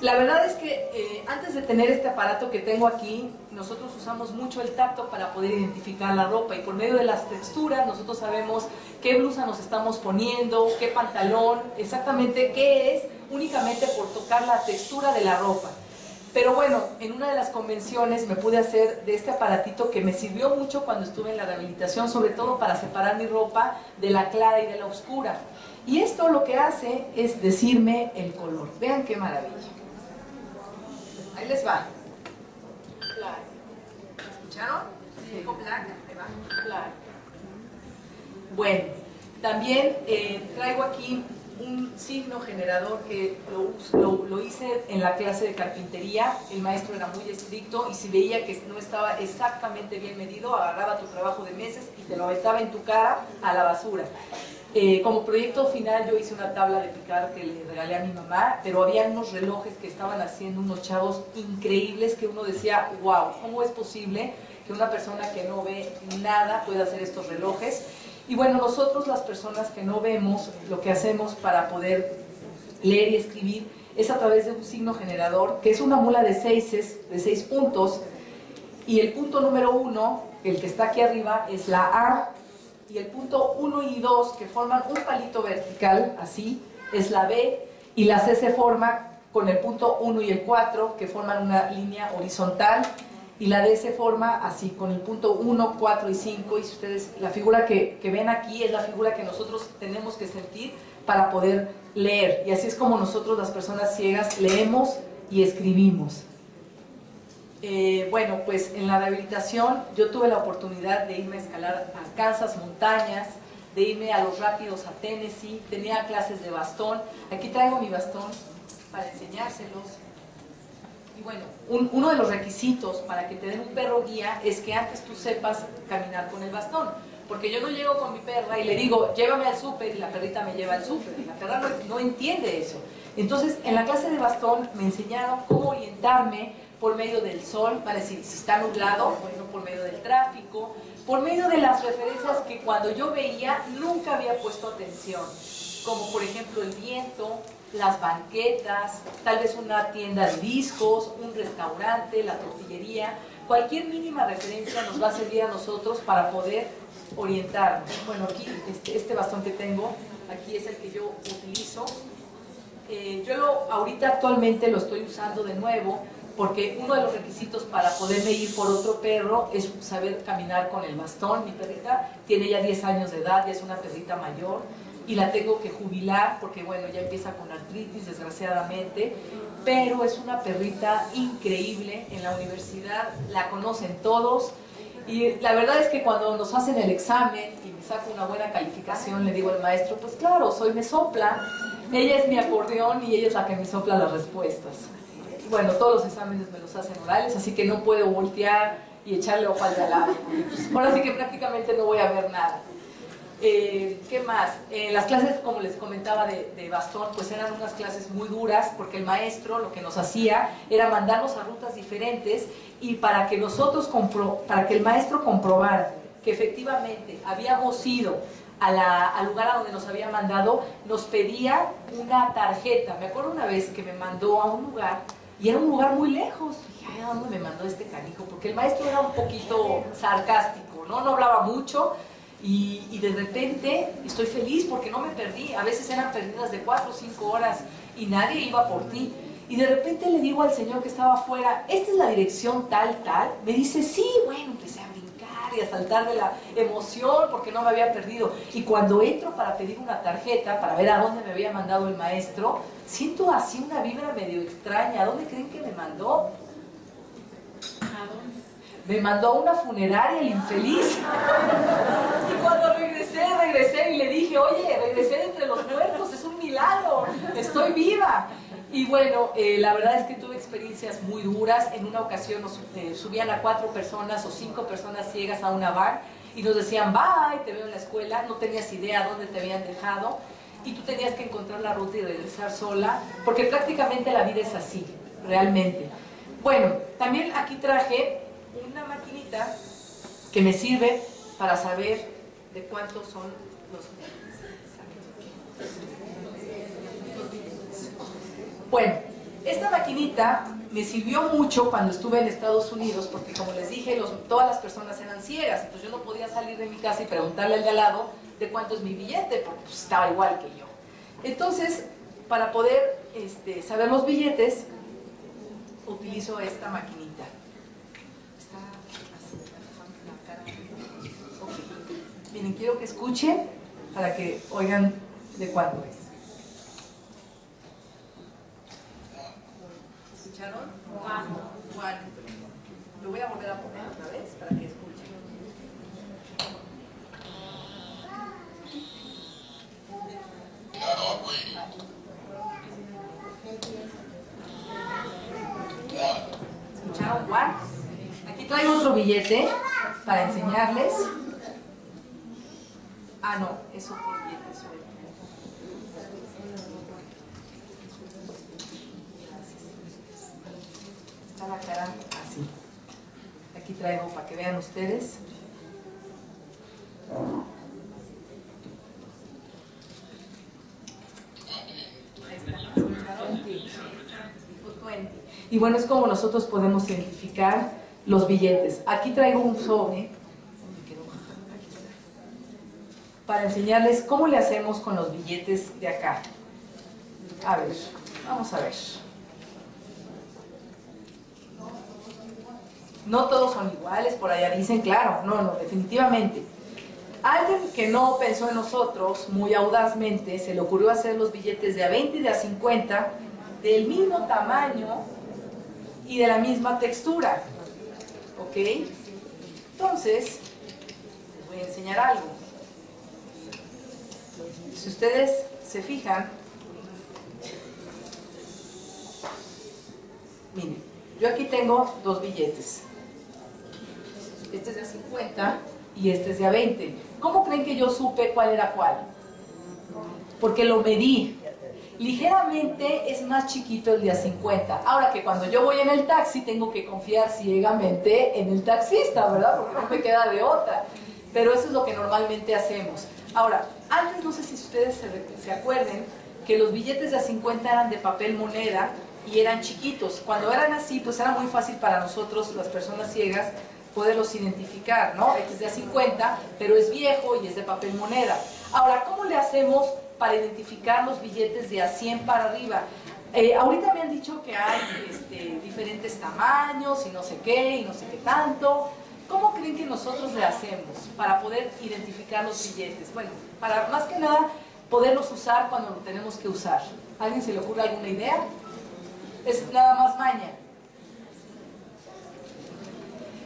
La verdad es que eh, antes de tener este aparato que tengo aquí, nosotros usamos mucho el tacto para poder identificar la ropa y por medio de las texturas nosotros sabemos qué blusa nos estamos poniendo, qué pantalón, exactamente qué es, únicamente por tocar la textura de la ropa. Pero bueno, en una de las convenciones me pude hacer de este aparatito que me sirvió mucho cuando estuve en la rehabilitación, sobre todo para separar mi ropa de la clara y de la oscura. Y esto lo que hace es decirme el color. Vean qué maravilla. Ahí les va. ¿Escucharon? Dijo black, ahí va. Bueno, también eh, traigo aquí un signo generador que lo, lo- lo hice en la clase de carpintería. El maestro era muy estricto y si veía que no estaba exactamente bien medido, agarraba tu trabajo de meses y te lo aventaba en tu cara a la basura. Eh, como proyecto final yo hice una tabla de picar que le regalé a mi mamá, pero había unos relojes que estaban haciendo unos chavos increíbles que uno decía, wow, ¿cómo es posible que una persona que no ve nada pueda hacer estos relojes? Y bueno, nosotros las personas que no vemos, lo que hacemos para poder leer y escribir es a través de un signo generador, que es una mula de seis, de seis puntos, y el punto número uno, el que está aquí arriba, es la A, y el punto 1 y 2, que forman un palito vertical, así, es la B, y la C se forma con el punto 1 y el 4, que forman una línea horizontal, y la D se forma así, con el punto 1, 4 y 5, y si ustedes, la figura que, que ven aquí es la figura que nosotros tenemos que sentir para poder leer, y así es como nosotros las personas ciegas leemos y escribimos. Eh, bueno, pues en la rehabilitación yo tuve la oportunidad de irme a escalar a Kansas montañas, de irme a los rápidos a Tennessee, tenía clases de bastón. Aquí traigo mi bastón para enseñárselos. Bueno, un- uno de los requisitos para que te den un perro guía es que antes tú sepas caminar con el bastón. Porque yo no llego con mi perra y le digo, llévame al súper y la perrita me lleva al súper. La perra no, no entiende eso. Entonces, en la clase de bastón me enseñaron cómo orientarme por medio del sol, para decir, si está nublado, bueno, por medio del tráfico, por medio de las referencias que cuando yo veía nunca había puesto atención, como por ejemplo el viento, las banquetas, tal vez una tienda de discos, un restaurante, la tortillería, cualquier mínima referencia nos va a servir a nosotros para poder orientarnos. Bueno, aquí este, este bastón que tengo, aquí es el que yo utilizo. Eh, yo lo, ahorita actualmente lo estoy usando de nuevo porque uno de los requisitos para poderme ir por otro perro es saber caminar con el bastón. Mi perrita tiene ya 10 años de edad, ya es una perrita mayor y la tengo que jubilar porque bueno, ya empieza con artritis desgraciadamente, pero es una perrita increíble en la universidad, la conocen todos y la verdad es que cuando nos hacen el examen y me saco una buena calificación, le digo al maestro, pues claro, soy me sopla, ella es mi acordeón y ella es la que me sopla las respuestas. Bueno, todos los exámenes me los hacen orales, así que no puedo voltear y echarle hoja al lado. Ahora sí que prácticamente no voy a ver nada. Eh, ¿Qué más? Eh, las clases, como les comentaba, de, bastón, pues eran unas clases muy duras porque el maestro lo que nos hacía era mandarnos a rutas diferentes y para que nosotros, compro, para que el maestro comprobara que efectivamente habíamos ido a la- al lugar a donde nos había mandado, nos pedía una tarjeta. Me acuerdo una vez que me mandó a un lugar y era un lugar muy lejos. Dije, ¿a dónde me mandó este canijo? Porque el maestro era un poquito sarcástico, ¿no? No hablaba mucho y, de repente estoy feliz porque no me perdí. A veces eran perdidas de cuatro o cinco horas y nadie iba por ti. Y de repente le digo al señor que estaba afuera, esta es la dirección tal, tal. Me dice, sí, bueno, empecé a brincar y a saltar de la emoción porque no me había perdido. Y cuando entro para pedir una tarjeta, para ver a dónde me había mandado el maestro, siento así una vibra medio extraña. ¿A dónde creen que me mandó? Me mandó una funeraria el infeliz. Y cuando regresé, regresé y le dije, oye, regresé entre los muertos, es un milagro, estoy viva. Y bueno, eh, la verdad es que tuve experiencias muy duras. En una ocasión nos eh, subían a cuatro personas o cinco personas ciegas a una bar y nos decían, bye, te veo en la escuela, no tenías idea dónde te habían dejado y tú tenías que encontrar la ruta y regresar sola, porque prácticamente la vida es así, realmente. Bueno, también aquí traje que me sirve para saber de cuántos son los Bueno, esta maquinita me sirvió mucho cuando estuve en Estados Unidos, porque como les dije, todas las personas eran ciegas, entonces yo no podía salir de mi casa y preguntarle al de al lado de cuánto es mi billete, porque pues, estaba igual que yo. Entonces, para poder este, saber los billetes, utilizo esta maquinita. Está así, la cara. Ok. Miren, quiero que escuchen para que oigan de cuánto es. ¿Escucharon? Juan. Lo voy a volver a poner otra vez para que escuchen. ¿Escucharon Juan? Aquí traigo otro billete para enseñarles. Ah, no, eso fue billete. suelto. Está la cara así. Aquí traigo para que vean ustedes. Ahí está. ¿Escucharon? Dijo 20. Y bueno, es como nosotros podemos identificar los billetes. Aquí traigo un sobre. ¿Dónde quedó? Aquí está. Para enseñarles cómo le hacemos con los billetes de acá. A ver, vamos a ver. No todos son iguales, por allá dicen, claro, no, no, definitivamente. Alguien que no pensó en nosotros muy audazmente, se le ocurrió hacer los billetes de a 20 y de a 50 del mismo tamaño y de la misma textura. ¿Ok? Entonces, les voy a enseñar algo. Si ustedes se fijan, miren, yo aquí tengo dos billetes. Este es de a 50 y este es de a 20. ¿Cómo creen que yo supe cuál era cuál? Porque lo medí. Ligeramente es más chiquito el de a 50. Ahora que cuando yo voy en el taxi tengo que confiar ciegamente en el taxista, ¿verdad? Porque no me queda de otra. Pero eso es lo que normalmente hacemos. Ahora, antes no sé si ustedes se, se acuerden que los billetes de a 50 eran de papel moneda y eran chiquitos. Cuando eran así, pues era muy fácil para nosotros, las personas ciegas, poderlos identificar, ¿no? Este es de a 50, pero es viejo y es de papel moneda. Ahora, ¿cómo le hacemos para identificar los billetes de a 100 para arriba? Eh, ahorita me han dicho que hay este, diferentes tamaños y no sé qué y no sé qué tanto. ¿Cómo creen que nosotros le hacemos para poder identificar los billetes? Bueno, para más que nada poderlos usar cuando lo tenemos que usar. ¿Alguien se le ocurre alguna idea? Es nada más maña.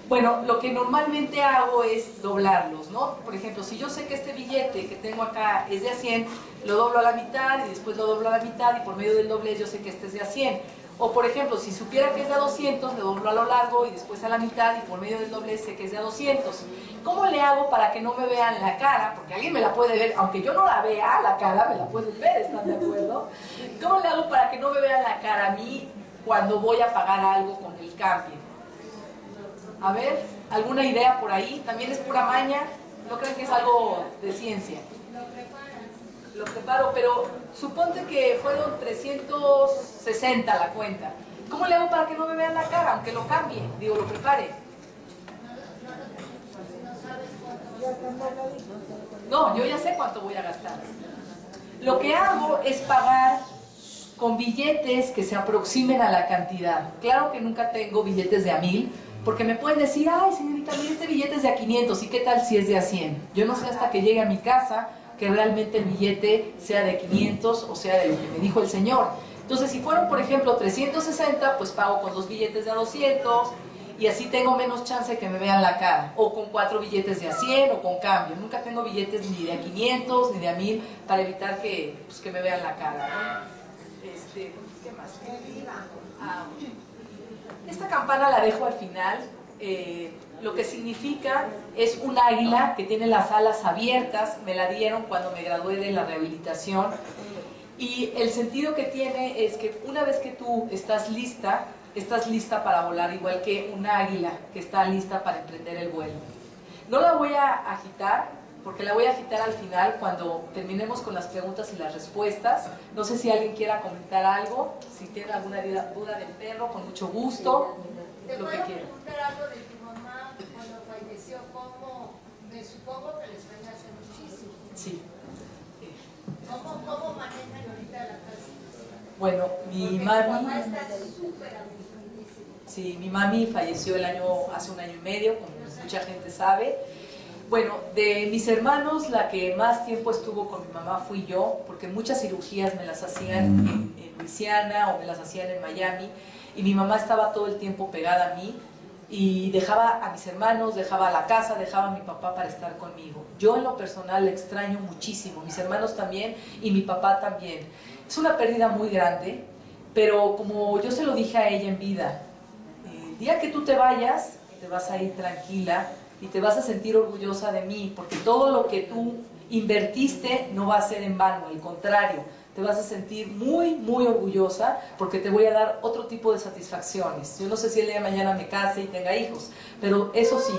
Bueno, lo que normalmente hago es doblarlos, ¿no? Por ejemplo, si yo sé que este billete que tengo acá es de a 100, lo doblo a la mitad y después lo doblo a la mitad y por medio del doblez yo sé que este es de a 100. O por ejemplo, si supiera que es de a 200, lo doblo a lo largo y después a la mitad y por medio del doblez sé que es de a 200. ¿Cómo le hago para que no me vean la cara? Porque alguien me la puede ver, aunque yo no la vea, la cara me la pueden ver, ¿están de acuerdo? ¿Cómo le hago para que no me vean la cara a mí cuando voy a pagar algo con el cambio? A ver, ¿alguna idea por ahí? También es pura maña. ¿No creen que es algo de ciencia? Lo preparo, pero suponte que fueron 360 la cuenta. ¿Cómo le hago para que no me vean la cara, aunque lo cambie? Digo, lo prepare. No, yo ya sé cuánto voy a gastar. Lo que hago es pagar con billetes que se aproximen a la cantidad. Claro que nunca tengo billetes de a mil, Porque me pueden decir, ay señorita, mire este billete es de a 500 y qué tal si es de a 100. Yo no sé hasta que llegue a mi casa que realmente el billete sea de 500 o sea de lo que me dijo el señor. Entonces si fueron por ejemplo 360, pues pago con dos billetes de a 200 y así tengo menos chance de que me vean la cara. O con cuatro billetes de a 100 o con cambio. Nunca tengo billetes ni de a 500 ni de a 1000 para evitar que, pues, que me vean la cara. ¿no? Este, ¿Qué más? Ah, esta campana la dejo al final. eh, lo que significa es un águila que tiene las alas abiertas. Me la dieron cuando me gradué de la rehabilitación. Y el sentido que tiene es que una vez que tú estás lista, estás lista para volar, igual que un águila que está lista para emprender el vuelo. No la voy a agitar, porque la voy a agitar al final cuando terminemos con las preguntas y las respuestas. No sé si alguien quiera comentar algo, si tiene alguna duda del perro, con mucho gusto, ¿Te lo que quiera. Cuando falleció? ¿Cómo? Me supongo que les extraña hace muchísimo. Sí. ¿Cómo, cómo manejan ahorita la casa? Bueno, mi Porque mami... mamá está súper. Sí, mi mami falleció el año, hace un año y medio, como mucha gente sabe. Bueno, de mis hermanos, la que más tiempo estuvo con mi mamá fui yo, porque muchas cirugías me las hacían en, en Luisiana o me las hacían en Miami, y mi mamá estaba todo el tiempo pegada a mí, y dejaba a mis hermanos, dejaba la casa, dejaba a mi papá para estar conmigo. Yo en lo personal le extraño muchísimo, mis hermanos también y mi papá también. Es una pérdida muy grande, pero como yo se lo dije a ella en vida, el día que tú te vayas, te vas a ir tranquila y te vas a sentir orgullosa de mí, porque todo lo que tú invertiste no va a ser en vano, al contrario, te vas a sentir muy, muy orgullosa porque te voy a dar otro tipo de satisfacciones. Yo no sé si el día de mañana me case y tenga hijos, pero eso sí,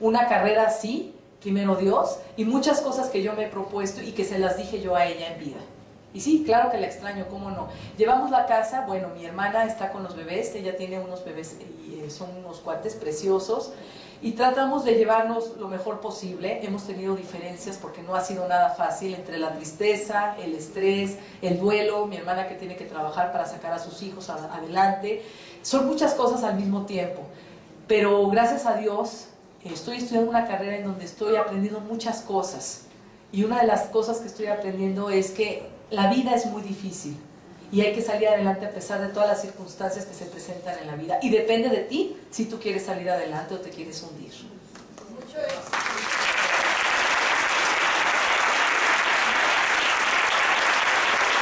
una carrera así, primero Dios, y muchas cosas que yo me he propuesto y que se las dije yo a ella en vida. Y sí, claro que la extraño, ¿cómo no? Llevamos la casa, bueno, mi hermana está con los bebés, ella tiene unos bebés y eh, son unos cuates preciosos y tratamos de llevarnos lo mejor posible. Hemos tenido diferencias porque no ha sido nada fácil entre la tristeza, el estrés, el duelo, mi hermana que tiene que trabajar para sacar a sus hijos adelante. Son muchas cosas al mismo tiempo, pero gracias a Dios estoy estudiando una carrera en donde estoy aprendiendo muchas cosas. Y una de las cosas que estoy aprendiendo es que la vida es muy difícil y hay que salir adelante a pesar de todas las circunstancias que se presentan en la vida. Y depende de ti si tú quieres salir adelante o te quieres hundir. Mucho.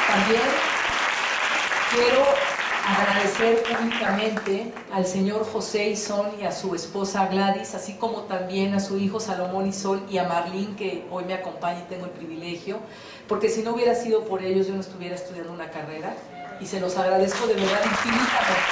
También quiero agradecer públicamente al señor José Isón y a su esposa Gladys, así como también a su hijo Salomón Isón y a Marlene, que hoy me acompaña y tengo el privilegio, porque si no hubiera sido por ellos yo no estuviera estudiando una carrera y se los agradezco de verdad infinitamente.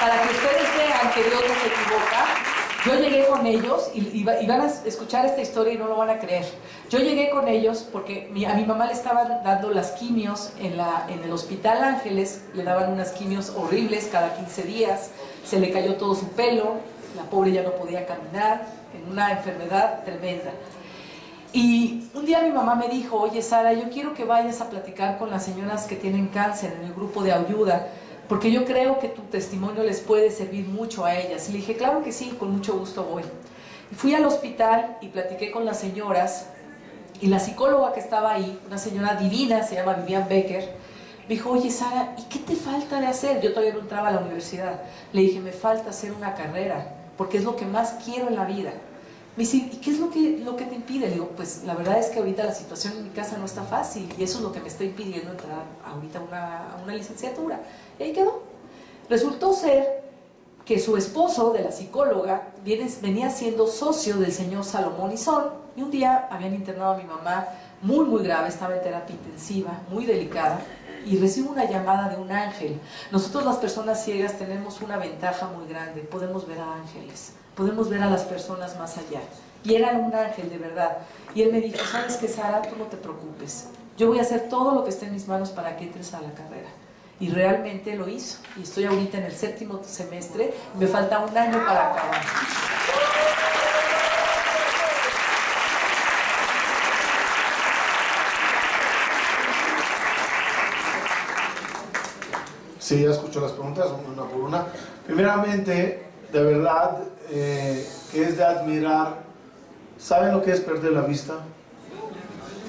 Para que ustedes vean que Dios no se equivoca, yo llegué con ellos y, y va- y van a escuchar esta historia y no lo van a creer. Yo llegué con ellos porque mi- a mi mamá le estaban dando las quimios en, la, en el Hospital Ángeles, le daban unas quimios horribles cada 15 días, se le cayó todo su pelo, la pobre ya no podía caminar, en una enfermedad tremenda. Y un día mi mamá me dijo, oye Sara, yo quiero que vayas a platicar con las señoras que tienen cáncer en el grupo de ayuda, porque yo creo que tu testimonio les puede servir mucho a ellas. Y le dije, claro que sí, con mucho gusto voy. Fui al hospital y platiqué con las señoras, y la psicóloga que estaba ahí, una señora divina, se llama Vivian Becker, me dijo, oye Sara, ¿y qué te falta de hacer? Yo todavía no entraba a la universidad. Le dije, me falta hacer una carrera, porque es lo que más quiero en la vida. Me dice, ¿y qué es lo que, lo que te impide? Le digo, pues la verdad es que ahorita la situación en mi casa no está fácil y eso es lo que me está impidiendo entrar ahorita a una, a una licenciatura. Y ahí quedó. Resultó ser que su esposo de la psicóloga venía siendo socio del señor Salomón Izón y un día habían internado a mi mamá muy muy grave, estaba en terapia intensiva, muy delicada y recibo una llamada de un ángel. Nosotros las personas ciegas tenemos una ventaja muy grande, podemos ver a ángeles, podemos ver a las personas más allá. Y era un ángel de verdad. Y él me dijo, sabes que Sara, tú no te preocupes, yo voy a hacer todo lo que esté en mis manos para que entres a la carrera. Y realmente lo hizo. Y estoy ahorita en el séptimo semestre. Me falta un año para acabar. Sí, ya escucho las preguntas una por una. Primeramente, de verdad, eh, que es de admirar. ¿Saben lo que es perder la vista?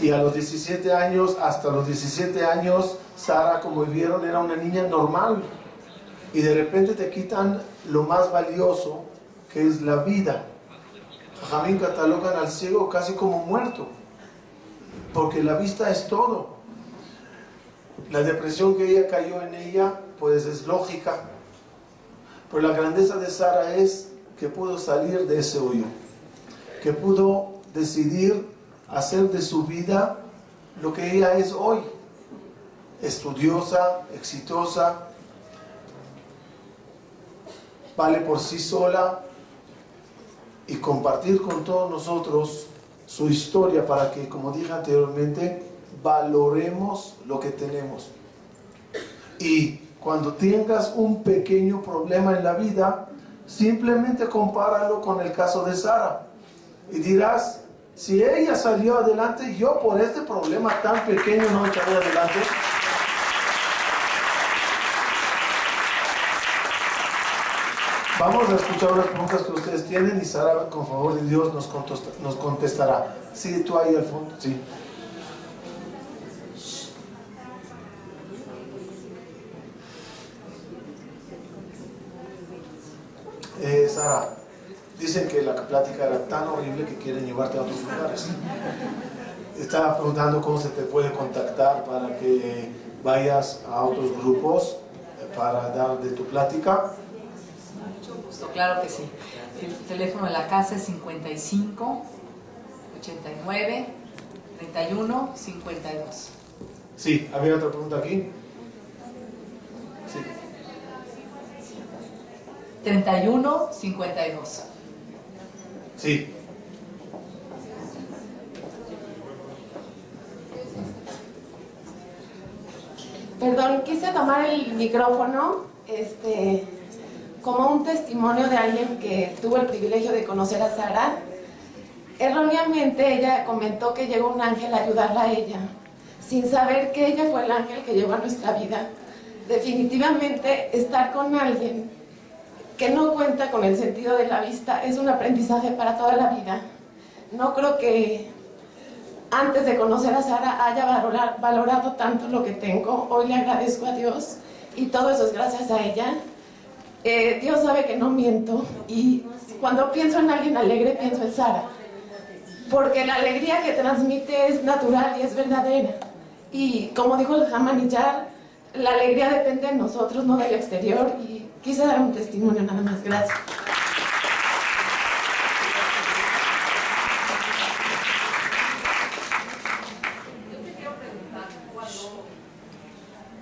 Y a los 17 años, hasta los 17 años, Sara, como vieron, era una niña normal. Y de repente te quitan lo más valioso, que es la vida. Jamín catalogan al ciego casi como muerto, porque la vista es todo. La depresión que ella cayó en ella, pues es lógica. Pero la grandeza de Sara es que pudo salir de ese hoyo, que pudo decidir hacer de su vida lo que ella es hoy, estudiosa, exitosa, vale por sí sola y compartir con todos nosotros su historia para que, como dije anteriormente, valoremos lo que tenemos. Y cuando tengas un pequeño problema en la vida, simplemente compáralo con el caso de Sara. Y dirás, si ella salió adelante, yo por este problema tan pequeño no estaré adelante. Vamos a escuchar las preguntas que ustedes tienen y Sara, con favor de Dios, nos, nos contestará. Sí, tú ahí al fondo, sí. Eh, Sara, dicen que la plática era tan horrible que quieren llevarte a otros lugares. Estaba preguntando cómo se te puede contactar para que vayas a otros grupos para dar de tu plática. Gusto, claro que sí. El teléfono de la casa es 55 89 31 52. Sí, ¿había otra pregunta aquí? Sí. 31 52. Sí. Perdón, quise tomar el micrófono este, como un testimonio de alguien que tuvo el privilegio de conocer a Sara. Erróneamente ella comentó que llegó un ángel a ayudarla a ella, sin saber que ella fue el ángel que llegó a nuestra vida. Definitivamente estar con alguien que no cuenta con el sentido de la vista es un aprendizaje para toda la vida. No creo que antes de conocer a Sara haya valorado tanto lo que tengo. Hoy le agradezco a Dios y todo eso es gracias a ella. Eh, Dios sabe que no miento y cuando pienso en alguien alegre pienso en Sara. Porque la alegría que transmite es natural y es verdadera. Y como dijo el Hamanillar, la alegría depende de nosotros, no del exterior. Y quise dar un testimonio nada más. Gracias. Yo te quiero preguntar, cuando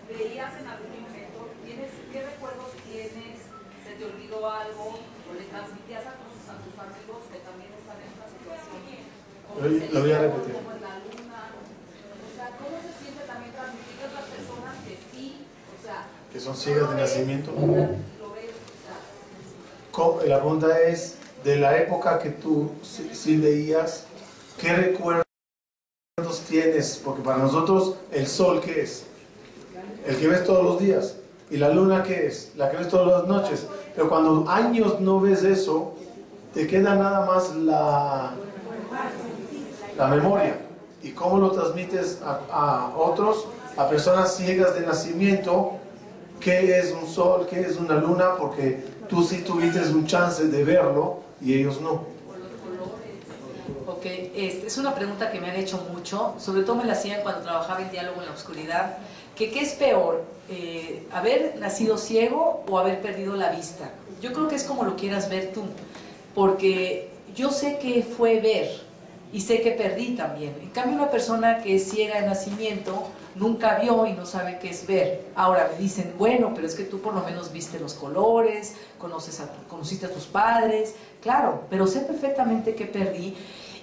veías en algún momento, ¿tienes, ¿qué recuerdos tienes? ¿Se te olvidó algo? ¿O le transmitías a tus, a tus amigos que también están en esta situación? ¿Cómo Lo- es el lo voy a cielo? repetir. ¿Cómo es la luna? O sea, ¿cómo se siente también transmitir a otras personas que son ciegas lo de nacimiento. Lo La pregunta es, de la época que tú sí, sí leías, ¿qué recuerdos tienes? Porque para nosotros el sol, ¿qué es? El que ves todos los días. ¿Y la luna qué es? La que ves todas las noches. Pero cuando años no ves eso, te queda nada más la, la memoria. ¿Y cómo lo transmites a, otros, a personas ciegas de nacimiento? ¿Qué es un sol? ¿Qué es una luna? Porque tú sí tuviste un chance de verlo y ellos no. Ok, este, es una pregunta que me han hecho mucho, sobre todo me la hacían cuando trabajaba en Diálogo en la Oscuridad, que qué es peor, eh, haber nacido ciego o haber perdido la vista. Yo creo que es como lo quieras ver tú, porque yo sé que fue ver y sé que perdí también. En cambio, una persona que es ciega de nacimiento nunca vio y no sabe qué es ver. Ahora me dicen, bueno, pero es que tú por lo menos viste los colores, conoces a conociste a tus padres, claro, pero sé perfectamente que perdí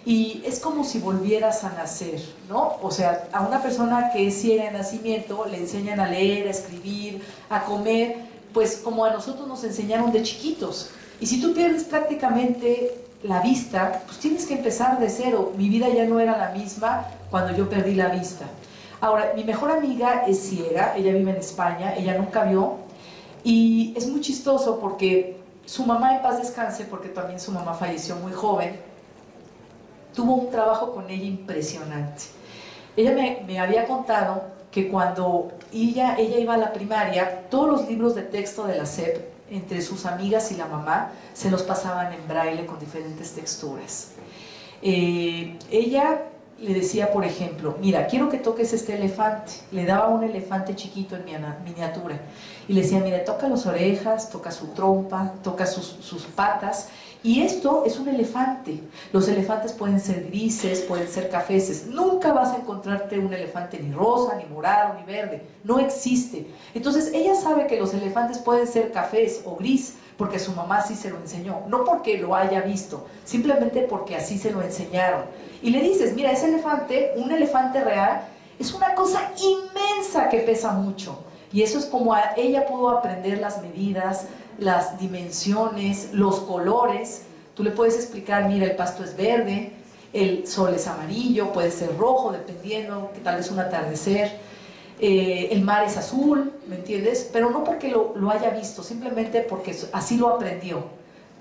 y es como si volvieras a nacer, ¿no? O sea, a una persona que es ciega de nacimiento le enseñan a leer, a escribir, a comer, pues como a nosotros nos enseñaron de chiquitos. Y si tú pierdes prácticamente la vista, pues tienes que empezar de cero. Mi vida ya no era la misma cuando yo perdí la vista. Ahora, mi mejor amiga es ciega, ella vive en España, ella nunca vio, Y es muy chistoso porque su mamá en paz descanse, porque también su mamá falleció muy joven, tuvo un trabajo con ella impresionante. Ella me, había contado que cuando ella, ella iba a la primaria, todos los libros de texto de la SEP, entre sus amigas y la mamá, se los pasaban en braille con diferentes texturas. Eh, ella le decía, por ejemplo, mira, quiero que toques este elefante. Le daba un elefante chiquito en miniatura. Y le decía, mira, toca las orejas, toca su trompa, toca sus patas. Y esto es un elefante. Los elefantes pueden ser grises, pueden ser cafeces. Nunca vas a encontrarte un elefante ni rosa, ni morado, ni verde. No existe. Entonces ella sabe que los elefantes pueden ser cafés o gris porque su mamá sí se lo enseñó. No porque lo haya visto, simplemente porque así se lo enseñaron. Y le dices, mira, ese elefante, un elefante real, es una cosa inmensa que pesa mucho. Y eso es como ella pudo aprender las medidas, las dimensiones, los colores. Tú le puedes explicar, mira, el pasto es verde, el sol es amarillo, puede ser rojo, dependiendo, que tal vez un atardecer. Eh, el mar es azul, ¿me entiendes? Pero no porque lo, haya visto, simplemente porque así lo aprendió.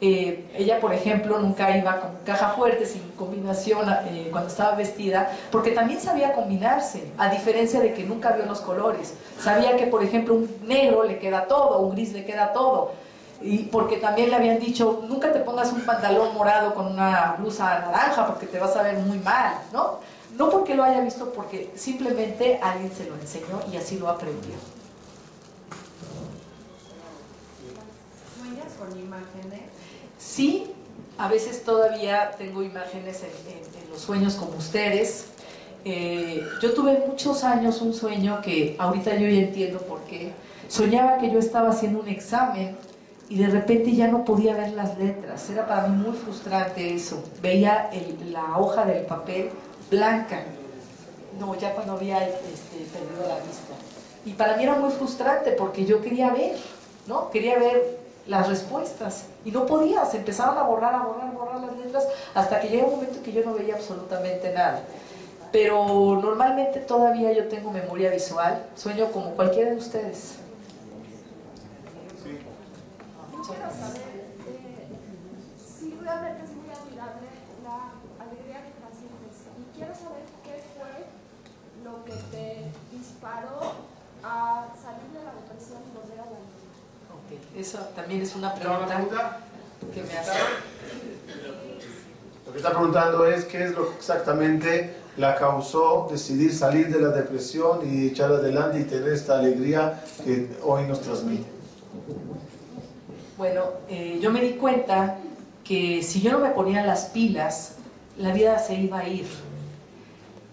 Eh, ella, por ejemplo, nunca iba con caja fuerte, sin combinación, eh, cuando estaba vestida, porque también sabía combinarse, a diferencia de que nunca vio los colores. Sabía que, por ejemplo, un negro le queda todo, un gris le queda todo. Y porque también le habían dicho, nunca te pongas un pantalón morado con una blusa naranja porque te vas a ver muy mal, ¿no? No porque lo haya visto, porque simplemente alguien se lo enseñó y así lo aprendió. ¿Sueñas con imágenes? Sí, a veces todavía tengo imágenes en, en- en los sueños como ustedes. Eh, yo tuve muchos años un sueño que ahorita yo ya entiendo por qué. Soñaba que yo estaba haciendo un examen y de repente ya no podía ver las letras. Era para mí muy frustrante eso. Veía la hoja del papel blanca. No, ya cuando había este, perdido la vista. Y para mí era muy frustrante porque yo quería ver, ¿no? Quería ver las respuestas y no podía, se empezaban a borrar, a borrar, a borrar las letras hasta que llega un momento que yo no veía absolutamente nada. Pero normalmente todavía yo tengo memoria visual, sueño como cualquiera de ustedes. Yo quiero saber eh, si realmente es muy admirable la alegría que transmites y quiero saber qué fue lo que te disparó a salir de la depresión y volver a la vida. Ok, Eso también es una pregunta que me hace. Lo que está preguntando es qué es lo que exactamente la causó decidir salir de la depresión y echar adelante y tener esta alegría que hoy nos transmite. Bueno, eh, yo me di cuenta que si yo no me ponía las pilas, la vida se iba a ir.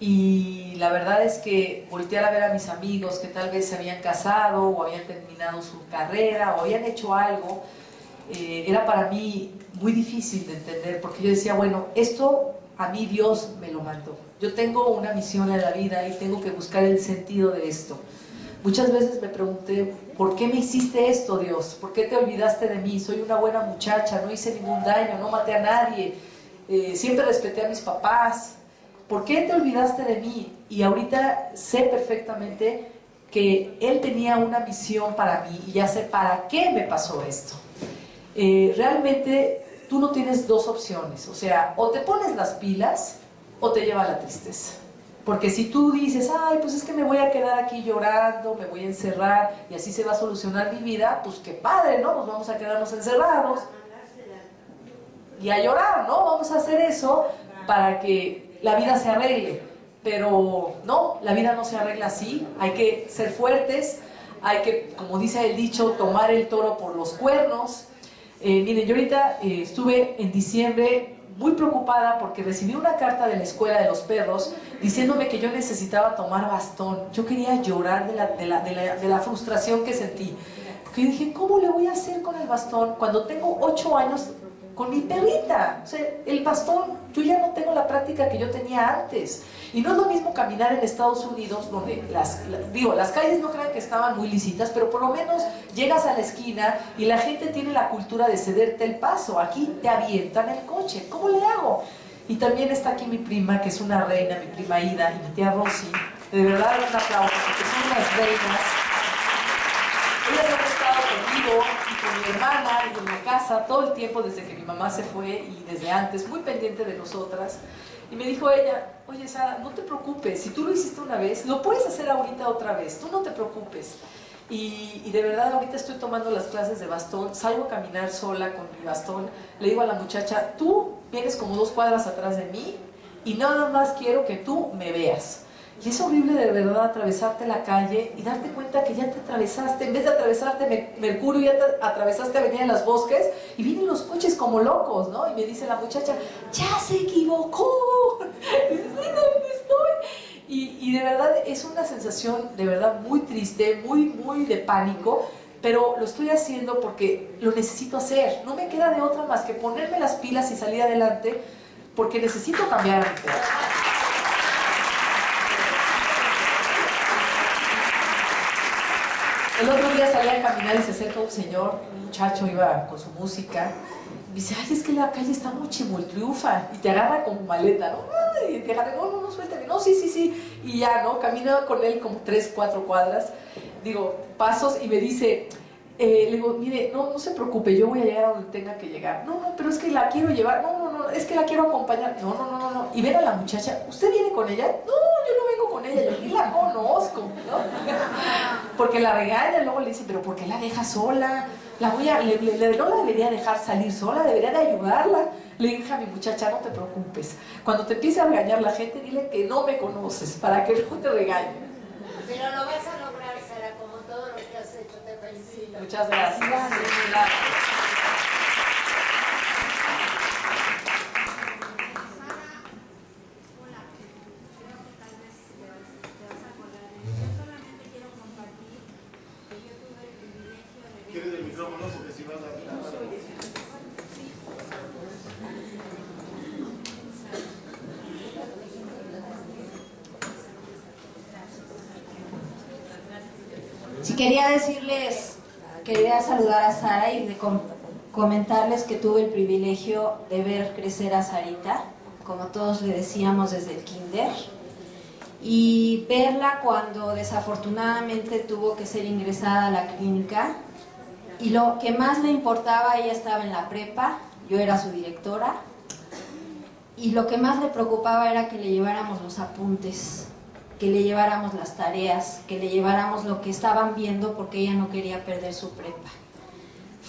Y la verdad es que voltear a ver a mis amigos que tal vez se habían casado o habían terminado su carrera o habían hecho algo, eh, era para mí muy difícil de entender porque yo decía, bueno, esto a mí Dios me lo mandó. Yo tengo una misión en la vida y tengo que buscar el sentido de esto. Muchas veces me pregunté, ¿por qué me hiciste esto, Dios? ¿Por qué te olvidaste de mí? Soy una buena muchacha, no hice ningún daño, no maté a nadie, eh, siempre respeté a mis papás. ¿Por qué te olvidaste de mí? Y ahorita sé perfectamente que Él tenía una misión para mí y ya sé para qué me pasó esto. Eh, realmente tú no tienes dos opciones, o sea, o te pones las pilas o te lleva la tristeza. Porque si tú dices, ay, pues es que me voy a quedar aquí llorando, me voy a encerrar y así se va a solucionar mi vida, pues qué padre, ¿no? Pues vamos a quedarnos encerrados y a llorar, ¿no? Vamos a hacer eso para que la vida se arregle. Pero no, la vida no se arregla así, hay que ser fuertes, hay que, como dice el dicho, tomar el toro por los cuernos. Eh, miren, yo ahorita eh, estuve en diciembre muy preocupada porque recibí una carta de la escuela de los perros diciéndome que yo necesitaba tomar bastón. Yo quería llorar de la, de la, de la, de la frustración que sentí. Porque dije, ¿cómo le voy a hacer con el bastón cuando tengo ocho años con mi perrita? O sea, el bastón, yo ya no tengo la práctica que yo tenía antes. Y no es lo mismo caminar en Estados Unidos, donde las, la- digo, las calles no crean que estaban muy lisitas, pero por lo menos llegas a la esquina y la gente tiene la cultura de cederte el paso. Aquí te avientan el coche. ¿Cómo le hago? Y también está aquí mi prima, que es una reina, mi prima Ida, y mi tía Rosy. De verdad, un aplauso, porque son unas reinas. Ellas y con mi hermana y en la casa todo el tiempo desde que mi mamá se fue y desde antes, muy pendiente de nosotras. Y me dijo ella, oye Sara, no te preocupes, si tú lo hiciste una vez, lo puedes hacer ahorita otra vez, tú no te preocupes. Y de verdad ahorita estoy tomando las clases de bastón, salgo a caminar sola con mi bastón, le digo a la muchacha, tú vienes como dos cuadras atrás de mí y nada más quiero que tú me veas. Y es horrible de verdad atravesarte la calle y darte cuenta que ya te atravesaste, en vez de atravesarte Mer- Mercurio, ya te atravesaste Avenida de las Bosques y vienen los coches como locos, ¿no? Y me dice la muchacha, ya se equivocó. Y dices, "Ay, ¿dónde estoy? Y, y de verdad es una sensación de verdad muy triste, muy, muy de pánico, pero lo estoy haciendo porque lo necesito hacer. No me queda de otra más que ponerme las pilas y salir adelante porque necesito cambiar a mi cuerpo. El otro día salí a caminar y se acerca un señor, un muchacho iba con su música. Dice, ay, es que la calle está muy chimoltriufa. Y te agarra como maleta, ¿no? Y te agarra, no, no, no, suéltame. No, sí, sí, sí. Y ya, ¿no? Camino con él como tres, cuatro cuadras. Digo, pasos y me dice, eh, le digo, mire, no, no se preocupe, yo voy a llegar a donde tenga que llegar. No, no, pero es que la quiero llevar. No, no, no, es que la quiero acompañar. No, no, no, no, no. Y ven a la muchacha, ¿usted viene con ella? No, yo no vengo con ella, yo ni la conozco, ¿no? Porque la regaña, luego le dice, pero ¿por qué la deja sola? La voy a, le- no la debería dejar salir sola, debería de ayudarla. Le dije a mi muchacha, no te preocupes. Cuando te empiece a regañar la gente, dile que no me conoces, para que no te regañe. Pero lo vas a lograr, Sara, como todo lo que has hecho. Te felicito. Muchas gracias. Si quería decirles, quería saludar a Sara y comentarles que tuve el privilegio de ver crecer a Sarita, como todos le decíamos desde el kinder, y verla cuando desafortunadamente tuvo que ser ingresada a la clínica. Y lo que más le importaba, ella estaba en la prepa, yo era su directora, y lo que más le preocupaba era que le lleváramos los apuntes, que le lleváramos las tareas, que le lleváramos lo que estaban viendo porque ella no quería perder su prepa.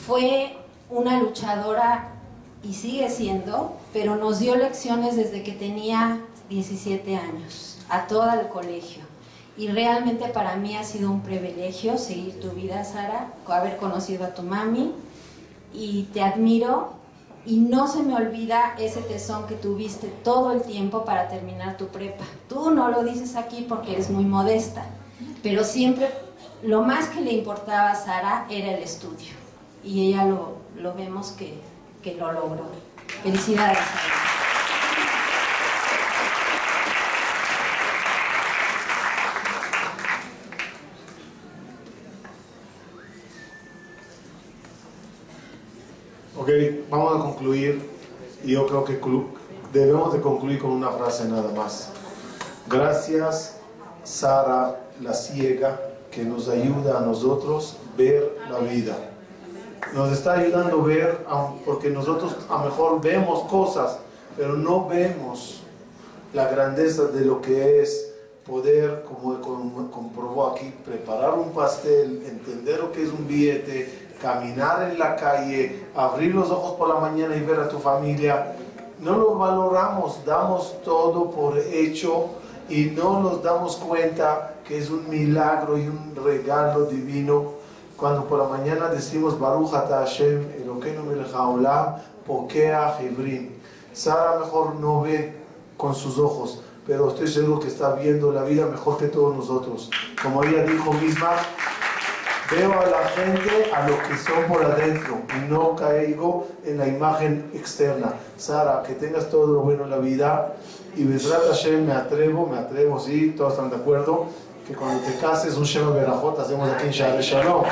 Fue una luchadora y sigue siendo, pero nos dio lecciones desde que tenía 17 años, a todo el colegio. Y realmente para mí ha sido un privilegio seguir tu vida, Sara, haber conocido a tu mami y te admiro y no se me olvida ese tesón que tuviste todo el tiempo para terminar tu prepa. Tú no lo dices aquí porque eres muy modesta, pero siempre lo más que le importaba a Sara era el estudio y ella lo, lo vemos que, que lo logró. Felicidades. Ok, vamos a concluir y yo creo que debemos de concluir con una frase nada más. Gracias, Sara la ciega, que nos ayuda a nosotros ver la vida. Nos está ayudando a ver, porque nosotros a lo mejor vemos cosas, pero no vemos la grandeza de lo que es poder, como com- comprobó aquí, preparar un pastel, entender lo que es un billete, caminar en la calle, abrir los ojos por la mañana y ver a tu familia. No lo valoramos, damos todo por hecho y no nos damos cuenta que es un milagro y un regalo divino. Cuando por la mañana decimos Baruch ata Hashem, Elokeinu melech haolam, pokea Hebrin. Sara mejor no ve con sus ojos, pero estoy seguro que está viendo la vida mejor que todos nosotros. Como ella dijo misma, veo a la gente a lo que son por adentro y no caigo en la imagen externa. Sara, que tengas todo lo bueno en la vida y Bezrat Hashem me atrevo, me atrevo, sí, todos están de acuerdo, que cuando te cases un Shema Berajot hacemos aquí en Shah Shalom.